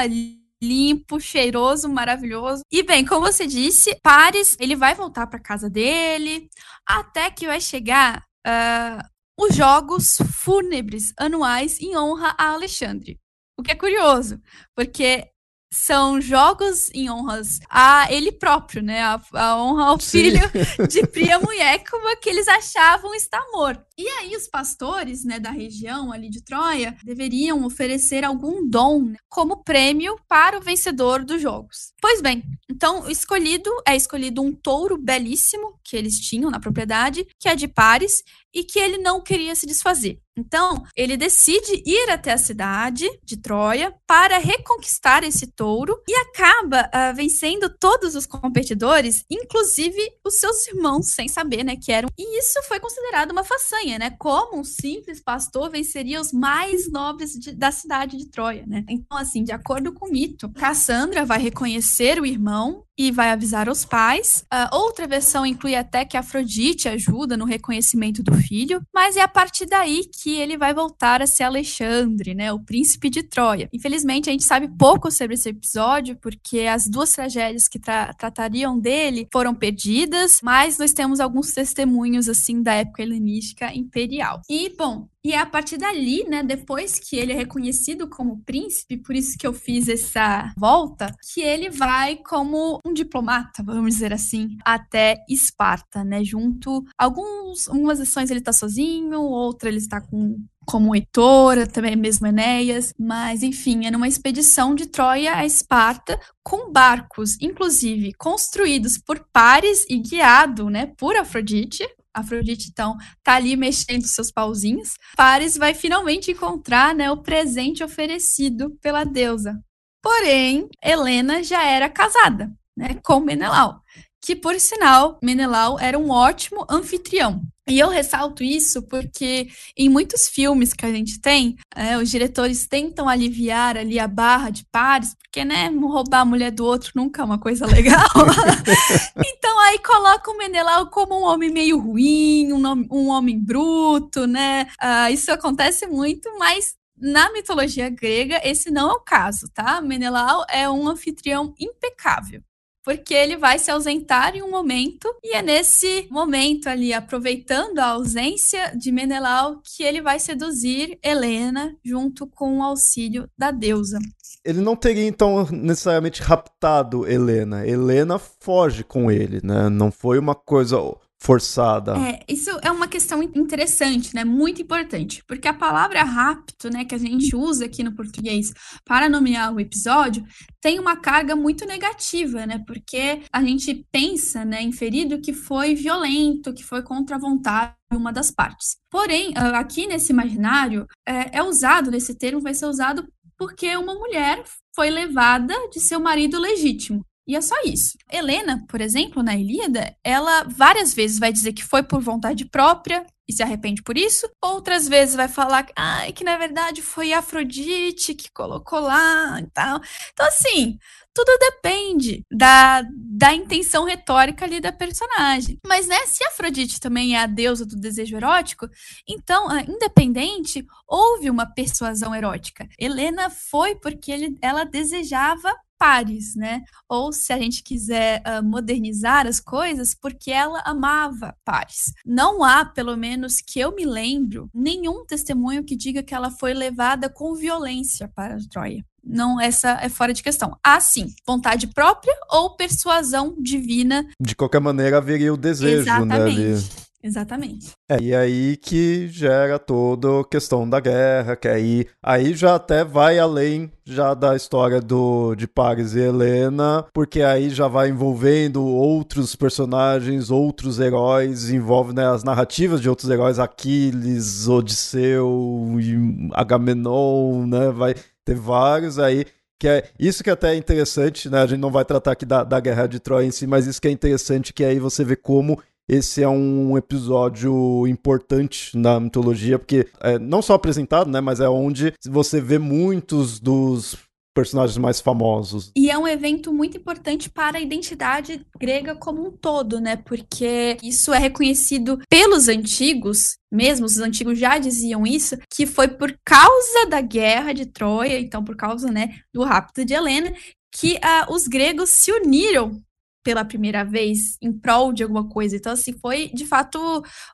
limpo, cheiroso, maravilhoso. E bem, como você disse, Paris, ele vai voltar para casa dele, até que vai chegar uh, os jogos fúnebres anuais em honra a Alexandre. O que é curioso, porque são jogos em honras a ele próprio, né? A, a honra ao Sim. filho de Príamo e Écuba que eles achavam estar morto. E aí os pastores, né, da região ali de Troia deveriam oferecer algum dom né, como prêmio para o vencedor dos jogos. Pois bem, então escolhido é escolhido um touro belíssimo que eles tinham na propriedade, que é de Pares e que ele não queria se desfazer. Então, ele decide ir até a cidade de Troia para reconquistar esse touro e acaba uh, vencendo todos os competidores, inclusive os seus irmãos, sem saber, né, que eram. E isso foi considerado uma façanha, né? Como um simples pastor venceria os mais nobres de, da cidade de Troia, né? Então, assim, de acordo com o mito, Cassandra vai reconhecer o irmão e vai avisar os pais. Uh, outra versão inclui até que Afrodite ajuda no reconhecimento do filho, mas é a partir daí que ele vai voltar a ser Alexandre, né, o príncipe de Troia. Infelizmente, a gente sabe pouco sobre esse episódio, porque as duas tragédias que tra tratariam dele foram perdidas, mas nós temos alguns testemunhos, assim, da época helenística imperial. E, bom, e é a partir dali, né, depois que ele é reconhecido como príncipe, por isso que eu fiz essa volta, que ele vai como um diplomata, vamos dizer assim, até Esparta, né, junto alguns algumas ações ele tá sozinho, outra ele está com como Heitor, também mesmo Enéas, mas enfim, é numa expedição de Troia a Esparta com barcos, inclusive construídos por pares e guiado, né, por Afrodite, Afrodite, então, tá ali mexendo seus pauzinhos. Paris vai finalmente encontrar né, o presente oferecido pela deusa. Porém, Helena já era casada né, com Menelau, que, por sinal, Menelau era um ótimo anfitrião. E eu ressalto isso porque em muitos filmes que a gente tem, é, os diretores tentam aliviar ali a barra de pares, porque, né, roubar a mulher do outro nunca é uma coisa legal. então aí coloca o Menelau como um homem meio ruim, um, um homem bruto, né? Uh, isso acontece muito, mas na mitologia grega, esse não é o caso, tá? Menelau é um anfitrião impecável porque ele vai se ausentar em um momento e é nesse momento ali, aproveitando a ausência de Menelau, que ele vai seduzir Helena junto com o auxílio da deusa. Ele não teria então necessariamente raptado Helena. Helena foge com ele, né? Não foi uma coisa forçada. É, isso é uma questão interessante, né? Muito importante, porque a palavra rapto, né, que a gente usa aqui no português para nomear o episódio, tem uma carga muito negativa, né? Porque a gente pensa, né, inferido que foi violento, que foi contra a vontade de uma das partes. Porém, ah, aqui nesse imaginário, é, é usado, nesse termo vai ser usado porque uma mulher foi levada de seu marido legítimo. E é só isso. Helena, por exemplo, na Ilíada, ela várias vezes vai dizer que foi por vontade própria e se arrepende por isso. Outras vezes vai falar ah, que na verdade foi Afrodite que colocou lá e tal. Então, assim, tudo depende da, da intenção retórica ali da personagem. Mas, né, se Afrodite também é a deusa do desejo erótico, então, ah, independente, houve uma persuasão erótica. Helena foi porque ele, ela desejava pares, né? Ou se a gente quiser uh, modernizar as coisas, porque ela amava pares. Não há, pelo menos que eu me lembro, nenhum testemunho que diga que ela foi levada com violência para Troia. Não, essa é fora de questão. Há sim, vontade própria ou persuasão divina. De qualquer maneira, haveria o desejo, Exatamente. né? Ali. Exatamente. É, e aí que gera toda a questão da guerra, que aí, aí já até vai além já da história do de Paris e Helena, porque aí já vai envolvendo outros personagens, outros heróis, envolve né, as narrativas de outros heróis, Aquiles, Odisseu, Agamenon, né, vai ter vários aí que é isso que é até é interessante, né? A gente não vai tratar aqui da, da guerra de Troia em si, mas isso que é interessante que aí você vê como esse é um episódio importante na mitologia, porque é não só apresentado, né, mas é onde você vê muitos dos personagens mais famosos. E é um evento muito importante para a identidade grega como um todo, né? Porque isso é reconhecido pelos antigos, mesmo os antigos já diziam isso, que foi por causa da guerra de Troia, então por causa, né, do rapto de Helena, que uh, os gregos se uniram pela primeira vez em prol de alguma coisa. Então, assim, foi de fato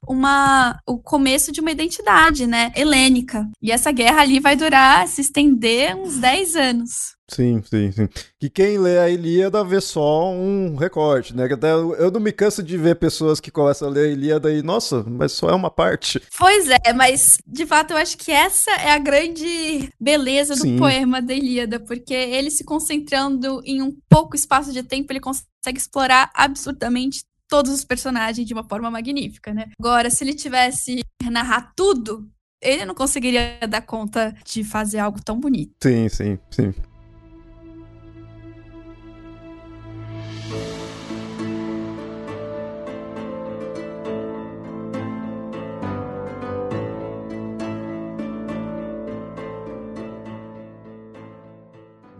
uma o começo de uma identidade, né, helênica. E essa guerra ali vai durar, se estender uns 10 anos. Sim, sim, sim. Que quem lê a Ilíada vê só um recorte, né? Até eu não me canso de ver pessoas que começam a ler a Ilíada e, nossa, mas só é uma parte. Pois é, mas de fato eu acho que essa é a grande beleza do sim. poema da Ilíada, porque ele se concentrando em um pouco espaço de tempo, ele consegue explorar absurdamente todos os personagens de uma forma magnífica, né? Agora, se ele tivesse narrar tudo, ele não conseguiria dar conta de fazer algo tão bonito. Sim, sim, sim.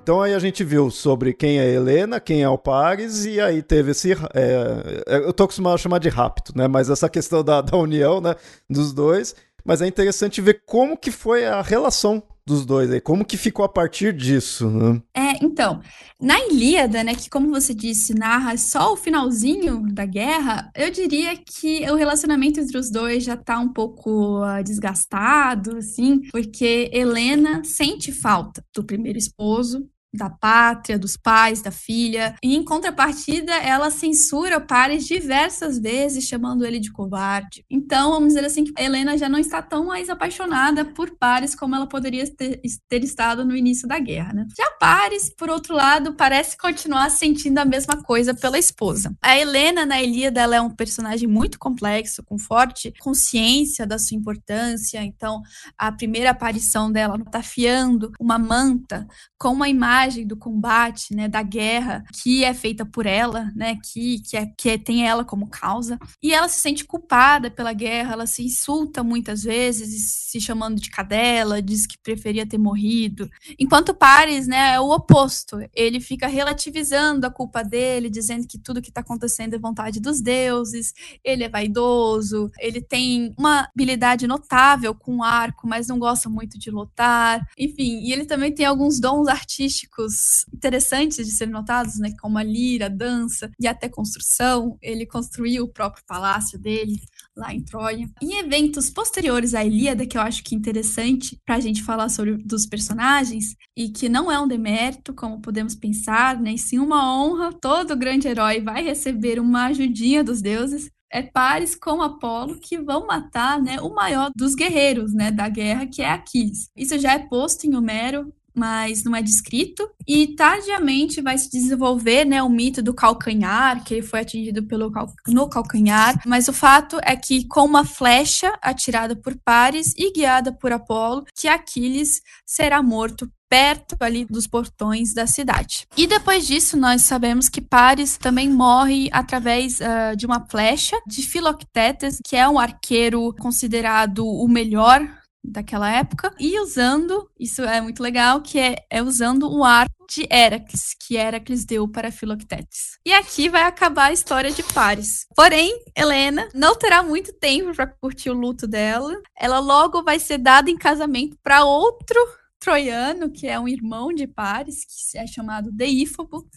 Então aí a gente viu sobre quem é Helena, quem é o Paris, e aí teve esse. É, é, eu tô acostumado a chamar de rapto, né? Mas essa questão da, da união né, dos dois. Mas é interessante ver como que foi a relação dos dois aí, como que ficou a partir disso, né? É, então, na Ilíada, né, que como você disse, narra só o finalzinho da guerra, eu diria que o relacionamento entre os dois já tá um pouco uh, desgastado, assim, porque Helena sente falta do primeiro esposo, da pátria, dos pais, da filha. E em contrapartida, ela censura Paris diversas vezes, chamando ele de covarde. Então, vamos dizer assim que Helena já não está tão mais apaixonada por Paris como ela poderia ter, ter estado no início da guerra, né? Já Paris, por outro lado, parece continuar sentindo a mesma coisa pela esposa. A Helena na Ilíada, ela é um personagem muito complexo, com forte consciência da sua importância. Então, a primeira aparição dela tá fiando uma manta com uma imagem do combate, né, da guerra, que é feita por ela, né, que, que, é, que tem ela como causa. E ela se sente culpada pela guerra, ela se insulta muitas vezes, se chamando de cadela, diz que preferia ter morrido. Enquanto Paris, né, é o oposto. Ele fica relativizando a culpa dele, dizendo que tudo que está acontecendo é vontade dos deuses, ele é vaidoso, ele tem uma habilidade notável com arco, mas não gosta muito de lutar. Enfim, e ele também tem alguns dons artísticos interessantes de serem notados, né, como a lira, a dança e até construção. Ele construiu o próprio palácio dele lá em Troia. Em eventos posteriores à Ilíada, que eu acho que é interessante para a gente falar sobre dos personagens, e que não é um demérito, como podemos pensar, né, e sim uma honra, todo grande herói vai receber uma ajudinha dos deuses, é Paris com Apolo que vão matar né, o maior dos guerreiros né, da guerra, que é Aquiles. Isso já é posto em Homero, mas não é descrito. E tardiamente vai se desenvolver, né, o mito do calcanhar, que ele foi atingido pelo cal no calcanhar, mas o fato é que com uma flecha atirada por Paris e guiada por Apolo, que Aquiles será morto perto ali dos portões da cidade. E depois disso, nós sabemos que Paris também morre através uh, de uma flecha de Filoctetes, que é um arqueiro considerado o melhor daquela época, e usando, isso é muito legal, que é, é usando o arco de Heracles, que Heracles deu para Filoctetes. E aqui vai acabar a história de Paris. Porém, Helena não terá muito tempo para curtir o luto dela. Ela logo vai ser dada em casamento para outro troiano, que é um irmão de Paris, que é chamado Deífobo.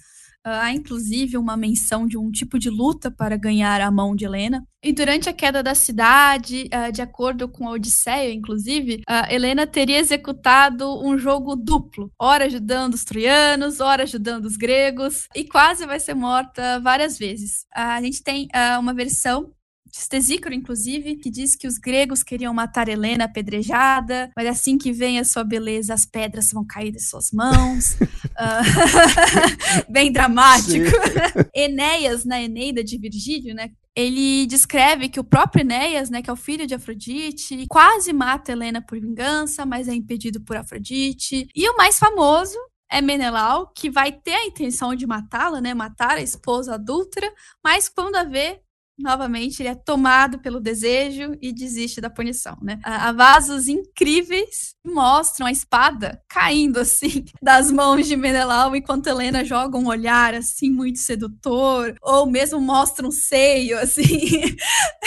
Ah, há inclusive uma menção de um tipo de luta para ganhar a mão de Helena. E durante a queda da cidade, uh, de acordo com a Odisseia, inclusive, uh, Helena teria executado um jogo duplo, ora ajudando os troianos, ora ajudando os gregos, e quase vai ser morta várias vezes. A gente tem uma versão Stesícoro, inclusive, que diz que os gregos queriam matar Helena apedrejada, mas assim que vem a sua beleza, as pedras vão cair de suas mãos. uh, bem dramático. Enéas, na Eneida de Virgílio, né? Ele descreve que o próprio Enéas, né, que é o filho de Afrodite, quase mata Helena por vingança, mas é impedido por Afrodite. E o mais famoso é Menelau, que vai ter a intenção de matá-la, né, matar a esposa adúltera, mas quando a vê, novamente, ele é tomado pelo desejo e desiste da punição, né? Há vasos incríveis que mostram a espada caindo, assim, das mãos de Menelau, enquanto Helena joga um olhar, assim, muito sedutor, ou mesmo mostra um seio, assim.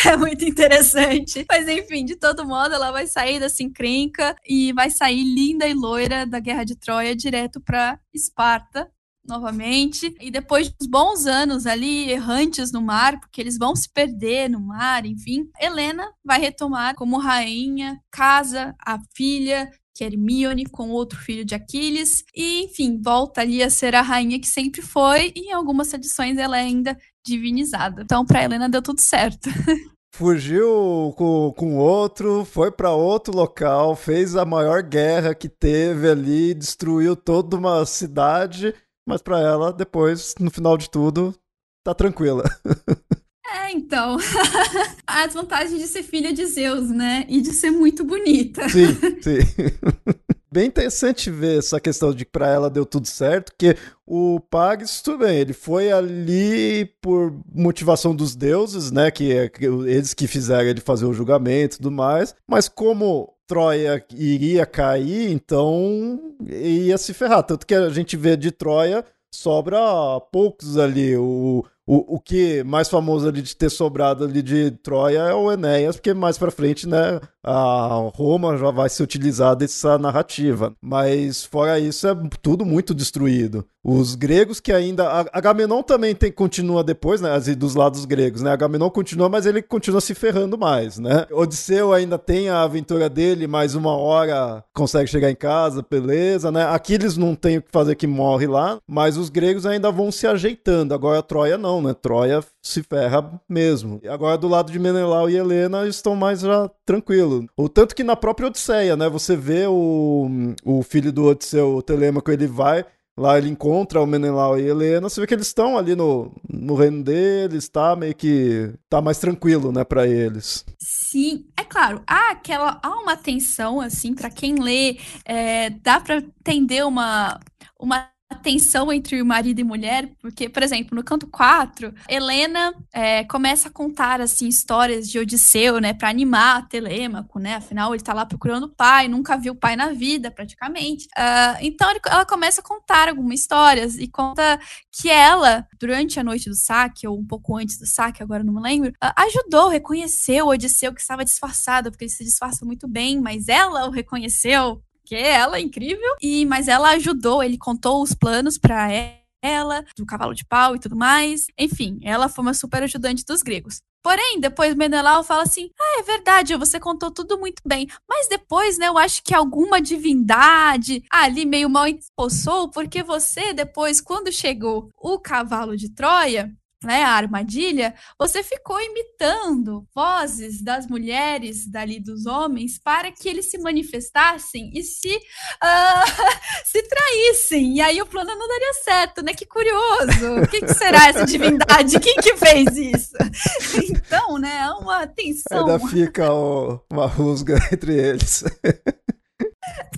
é muito interessante. Mas, enfim, de todo modo, ela vai sair dessa encrenca e vai sair linda e loira da Guerra de Troia direto para Esparta, novamente. E depois de uns bons anos ali errantes no mar, porque eles vão se perder no mar, enfim, Helena vai retomar como rainha, casa a filha que é Hermione com outro filho de Aquiles e enfim, volta ali a ser a rainha que sempre foi e em algumas edições ela é ainda divinizada. Então para Helena deu tudo certo. fugiu com, com outro, foi para outro local, fez a maior guerra que teve ali, destruiu toda uma cidade mas para ela, depois, no final de tudo, tá tranquila. É, então. As vantagens de ser filha de Zeus, né? E de ser muito bonita. Sim, sim. Bem interessante ver essa questão de que pra ela deu tudo certo, que o Pags, tudo bem, ele foi ali por motivação dos deuses, né? Que é eles que fizeram ele fazer o julgamento e tudo mais, mas como Troia iria cair, então ia se ferrar. Tanto que a gente vê de Troia sobra poucos ali. O, o, o que mais famoso ali de ter sobrado ali de Troia é o Enéas, porque mais pra frente, né, a Roma já vai se utilizar dessa narrativa. Mas fora isso, é tudo muito destruído. Os gregos que ainda. Agamenon também tem, continua depois, né? Dos lados gregos, né? Agamenon continua, mas ele continua se ferrando mais, né? Odisseu ainda tem a aventura dele, mais uma hora consegue chegar em casa, beleza, né? Aquiles não tem o que fazer que morre lá, mas os gregos ainda vão se ajeitando. Agora Troia não, né? Troia se ferra mesmo. E agora do lado de Menelau e Helena estão mais já tranquilo. O tanto que na própria Odisseia, né? Você vê o, o filho do Odisseu, o Telêmaco, ele vai Lá ele encontra o Menelau e Helena, você vê que eles estão ali no, no reino deles, tá meio que tá mais tranquilo, né, para eles. Sim, é claro, há aquela há uma tensão assim para quem lê, é, dá para entender uma uma tensão entre marido e mulher, porque, por exemplo, no canto 4, Helena é, começa a contar, assim, histórias de Odisseu, né, para animar Telêmaco, né, afinal ele tá lá procurando o pai, nunca viu o pai na vida, praticamente. Uh, então ele, ela começa a contar algumas histórias e conta que ela, durante a noite do saque, ou um pouco antes do saque, agora não me lembro, uh, ajudou, reconheceu o Odisseu que estava disfarçado, porque ele se disfarça muito bem, mas ela o reconheceu porque ela é incrível. E mas ela ajudou, ele contou os planos para ela, do cavalo de pau e tudo mais. Enfim, ela foi uma super ajudante dos gregos. Porém, depois Menelau fala assim: Ah, é verdade, você contou tudo muito bem. Mas depois, né, eu acho que alguma divindade ali meio mal expulsou, porque você, depois, quando chegou o cavalo de Troia, né, a armadilha, você ficou imitando vozes das mulheres, dali dos homens, para que eles se manifestassem e se, uh, se traíssem. E aí o plano não daria certo, né? Que curioso. O que, que será essa divindade? Quem que fez isso? Então, né, é uma tensão. Ainda fica o, uma rusga entre eles.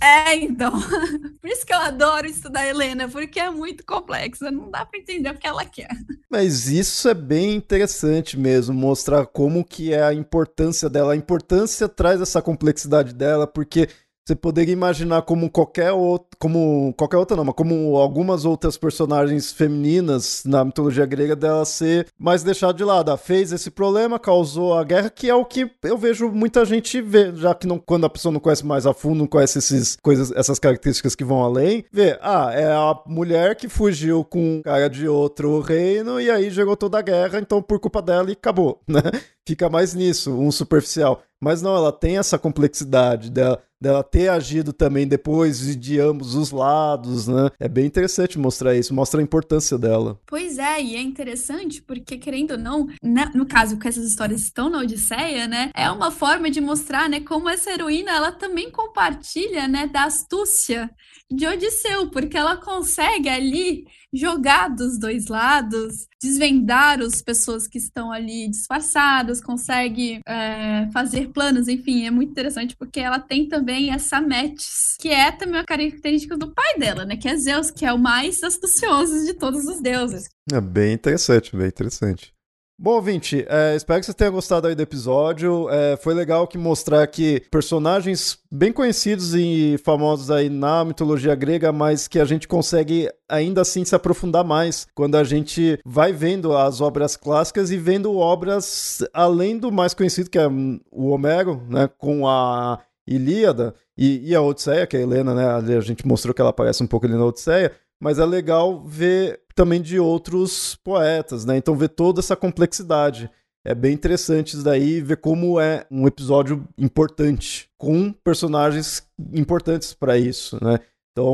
É, então. Por isso que eu adoro estudar Helena, porque é muito complexa. Não dá para entender o que ela quer. Mas isso é bem interessante mesmo, mostrar como que é a importância dela. A importância traz essa complexidade dela, porque você poderia imaginar como qualquer outro, como qualquer outra não, mas como algumas outras personagens femininas na mitologia grega dela ser mais deixada de lado. Ela fez esse problema, causou a guerra, que é o que eu vejo muita gente ver, já que não, quando a pessoa não conhece mais a fundo, não conhece esses coisas, essas características que vão além, vê, ah, é a mulher que fugiu com um cara de outro reino e aí gerou toda a guerra, então por culpa dela e acabou, né? Fica mais nisso, um superficial. Mas não, ela tem essa complexidade dela, dela ter agido também depois de ambos os lados, né? É bem interessante mostrar isso, mostra a importância dela. Pois é, e é interessante porque, querendo ou não, no caso que essas histórias estão na Odisseia, né? É uma forma de mostrar, né, como essa heroína, ela também compartilha, né, da astúcia de Odisseu, porque ela consegue ali jogar dos dois lados, desvendar as pessoas que estão ali disfarçadas, consegue é, fazer planos, enfim, é muito interessante porque ela tem também essa Metis, que é também uma característica do pai dela, né? Que é Zeus, que é o mais astucioso de todos os deuses. É bem interessante, bem interessante. Bom, ouvinte, é, espero que você tenha gostado aí do episódio. É, foi legal que mostrar que personagens bem conhecidos e famosos aí na mitologia grega, mas que a gente consegue ainda assim se aprofundar mais quando a gente vai vendo as obras clássicas e vendo obras além do mais conhecido, que é o Homero, né, com a Ilíada e, e a Odisseia, que é a Helena, né, a gente mostrou que ela aparece um pouco ali na Odisseia, mas é legal ver também de outros poetas, né? Então ver toda essa complexidade. É bem interessante isso daí, ver como é um episódio importante, com personagens importantes para isso, né? Então,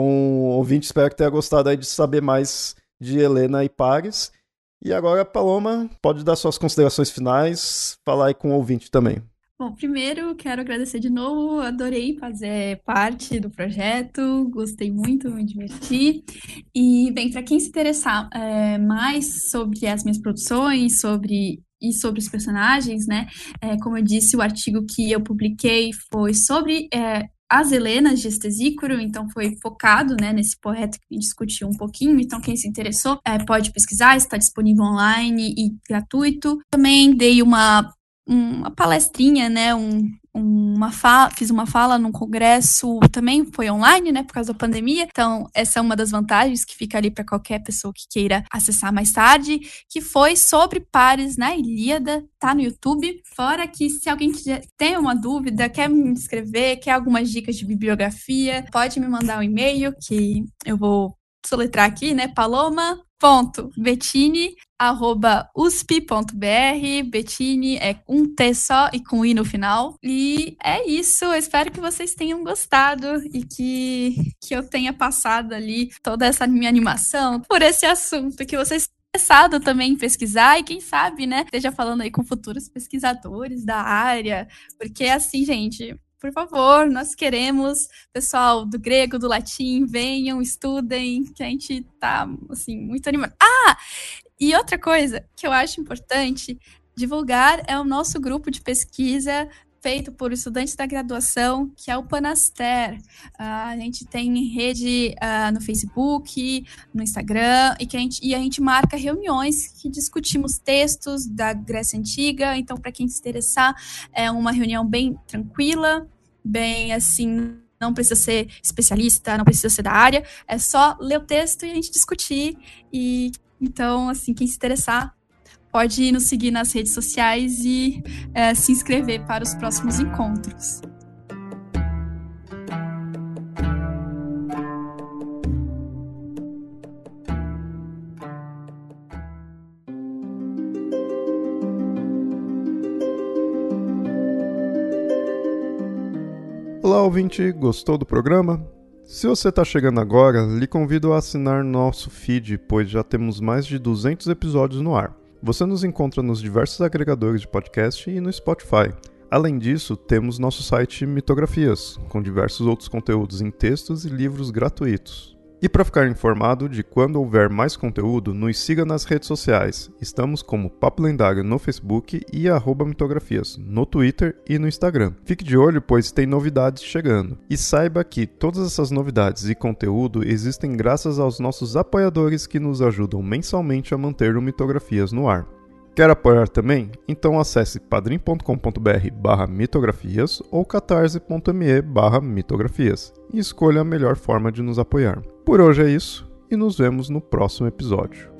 ouvinte, espero que tenha gostado aí de saber mais de Helena e Paris. E agora, Paloma, pode dar suas considerações finais, falar aí com o ouvinte também. Bom, primeiro quero agradecer de novo, adorei fazer parte do projeto, gostei muito, me diverti. E, bem, para quem se interessar é, mais sobre as minhas produções, sobre e sobre os personagens, né? É, como eu disse, o artigo que eu publiquei foi sobre é, as Helenas de Estesícoro, então foi focado né, nesse poeta que discutiu um pouquinho. Então, quem se interessou é, pode pesquisar, está disponível online e gratuito. Também dei uma uma palestrinha, né, um, uma fala, fiz uma fala num congresso, também foi online, né, por causa da pandemia. Então, essa é uma das vantagens que fica ali para qualquer pessoa que queira acessar mais tarde, que foi sobre pares na Ilíada, tá no YouTube. Fora que se alguém tem uma dúvida, quer me inscrever, quer algumas dicas de bibliografia, pode me mandar um e-mail que eu vou soletrar aqui, né? Paloma ponto Bettini arroba usp.br Bettini é um T só e com I no final. E é isso, eu espero que vocês tenham gostado e que, que eu tenha passado ali toda essa minha animação por esse assunto, que vocês interessado também em pesquisar e quem sabe, né, esteja falando aí com futuros pesquisadores da área, porque assim, gente, por favor, nós queremos, pessoal do grego, do latim, venham, estudem, que a gente tá, assim, muito animado. Ah! E outra coisa que eu acho importante divulgar é o nosso grupo de pesquisa feito por estudantes da graduação, que é o Panaster. Uh, a gente tem rede uh, no Facebook, no Instagram, e, que a gente, e a gente marca reuniões que discutimos textos da Grécia Antiga. Então, para quem se interessar, é uma reunião bem tranquila, bem assim. Não precisa ser especialista, não precisa ser da área, é só ler o texto e a gente discutir. E então, assim, quem se interessar, pode nos seguir nas redes sociais e é, se inscrever para os próximos encontros. Olá, ouvinte, gostou do programa? Se você está chegando agora, lhe convido a assinar nosso feed, pois já temos mais de 200 episódios no ar. Você nos encontra nos diversos agregadores de podcast e no Spotify. Além disso, temos nosso site Mitografias, com diversos outros conteúdos em textos e livros gratuitos. E para ficar informado de quando houver mais conteúdo, nos siga nas redes sociais. Estamos como Papo Lendário no Facebook e arroba mitografias no Twitter e no Instagram. Fique de olho, pois tem novidades chegando. E saiba que todas essas novidades e conteúdo existem graças aos nossos apoiadores que nos ajudam mensalmente a manter o Mitografias no ar. Quer apoiar também? Então acesse padrim.com.br barra mitografias ou catarse.me barra mitografias e escolha a melhor forma de nos apoiar. Por hoje é isso e nos vemos no próximo episódio.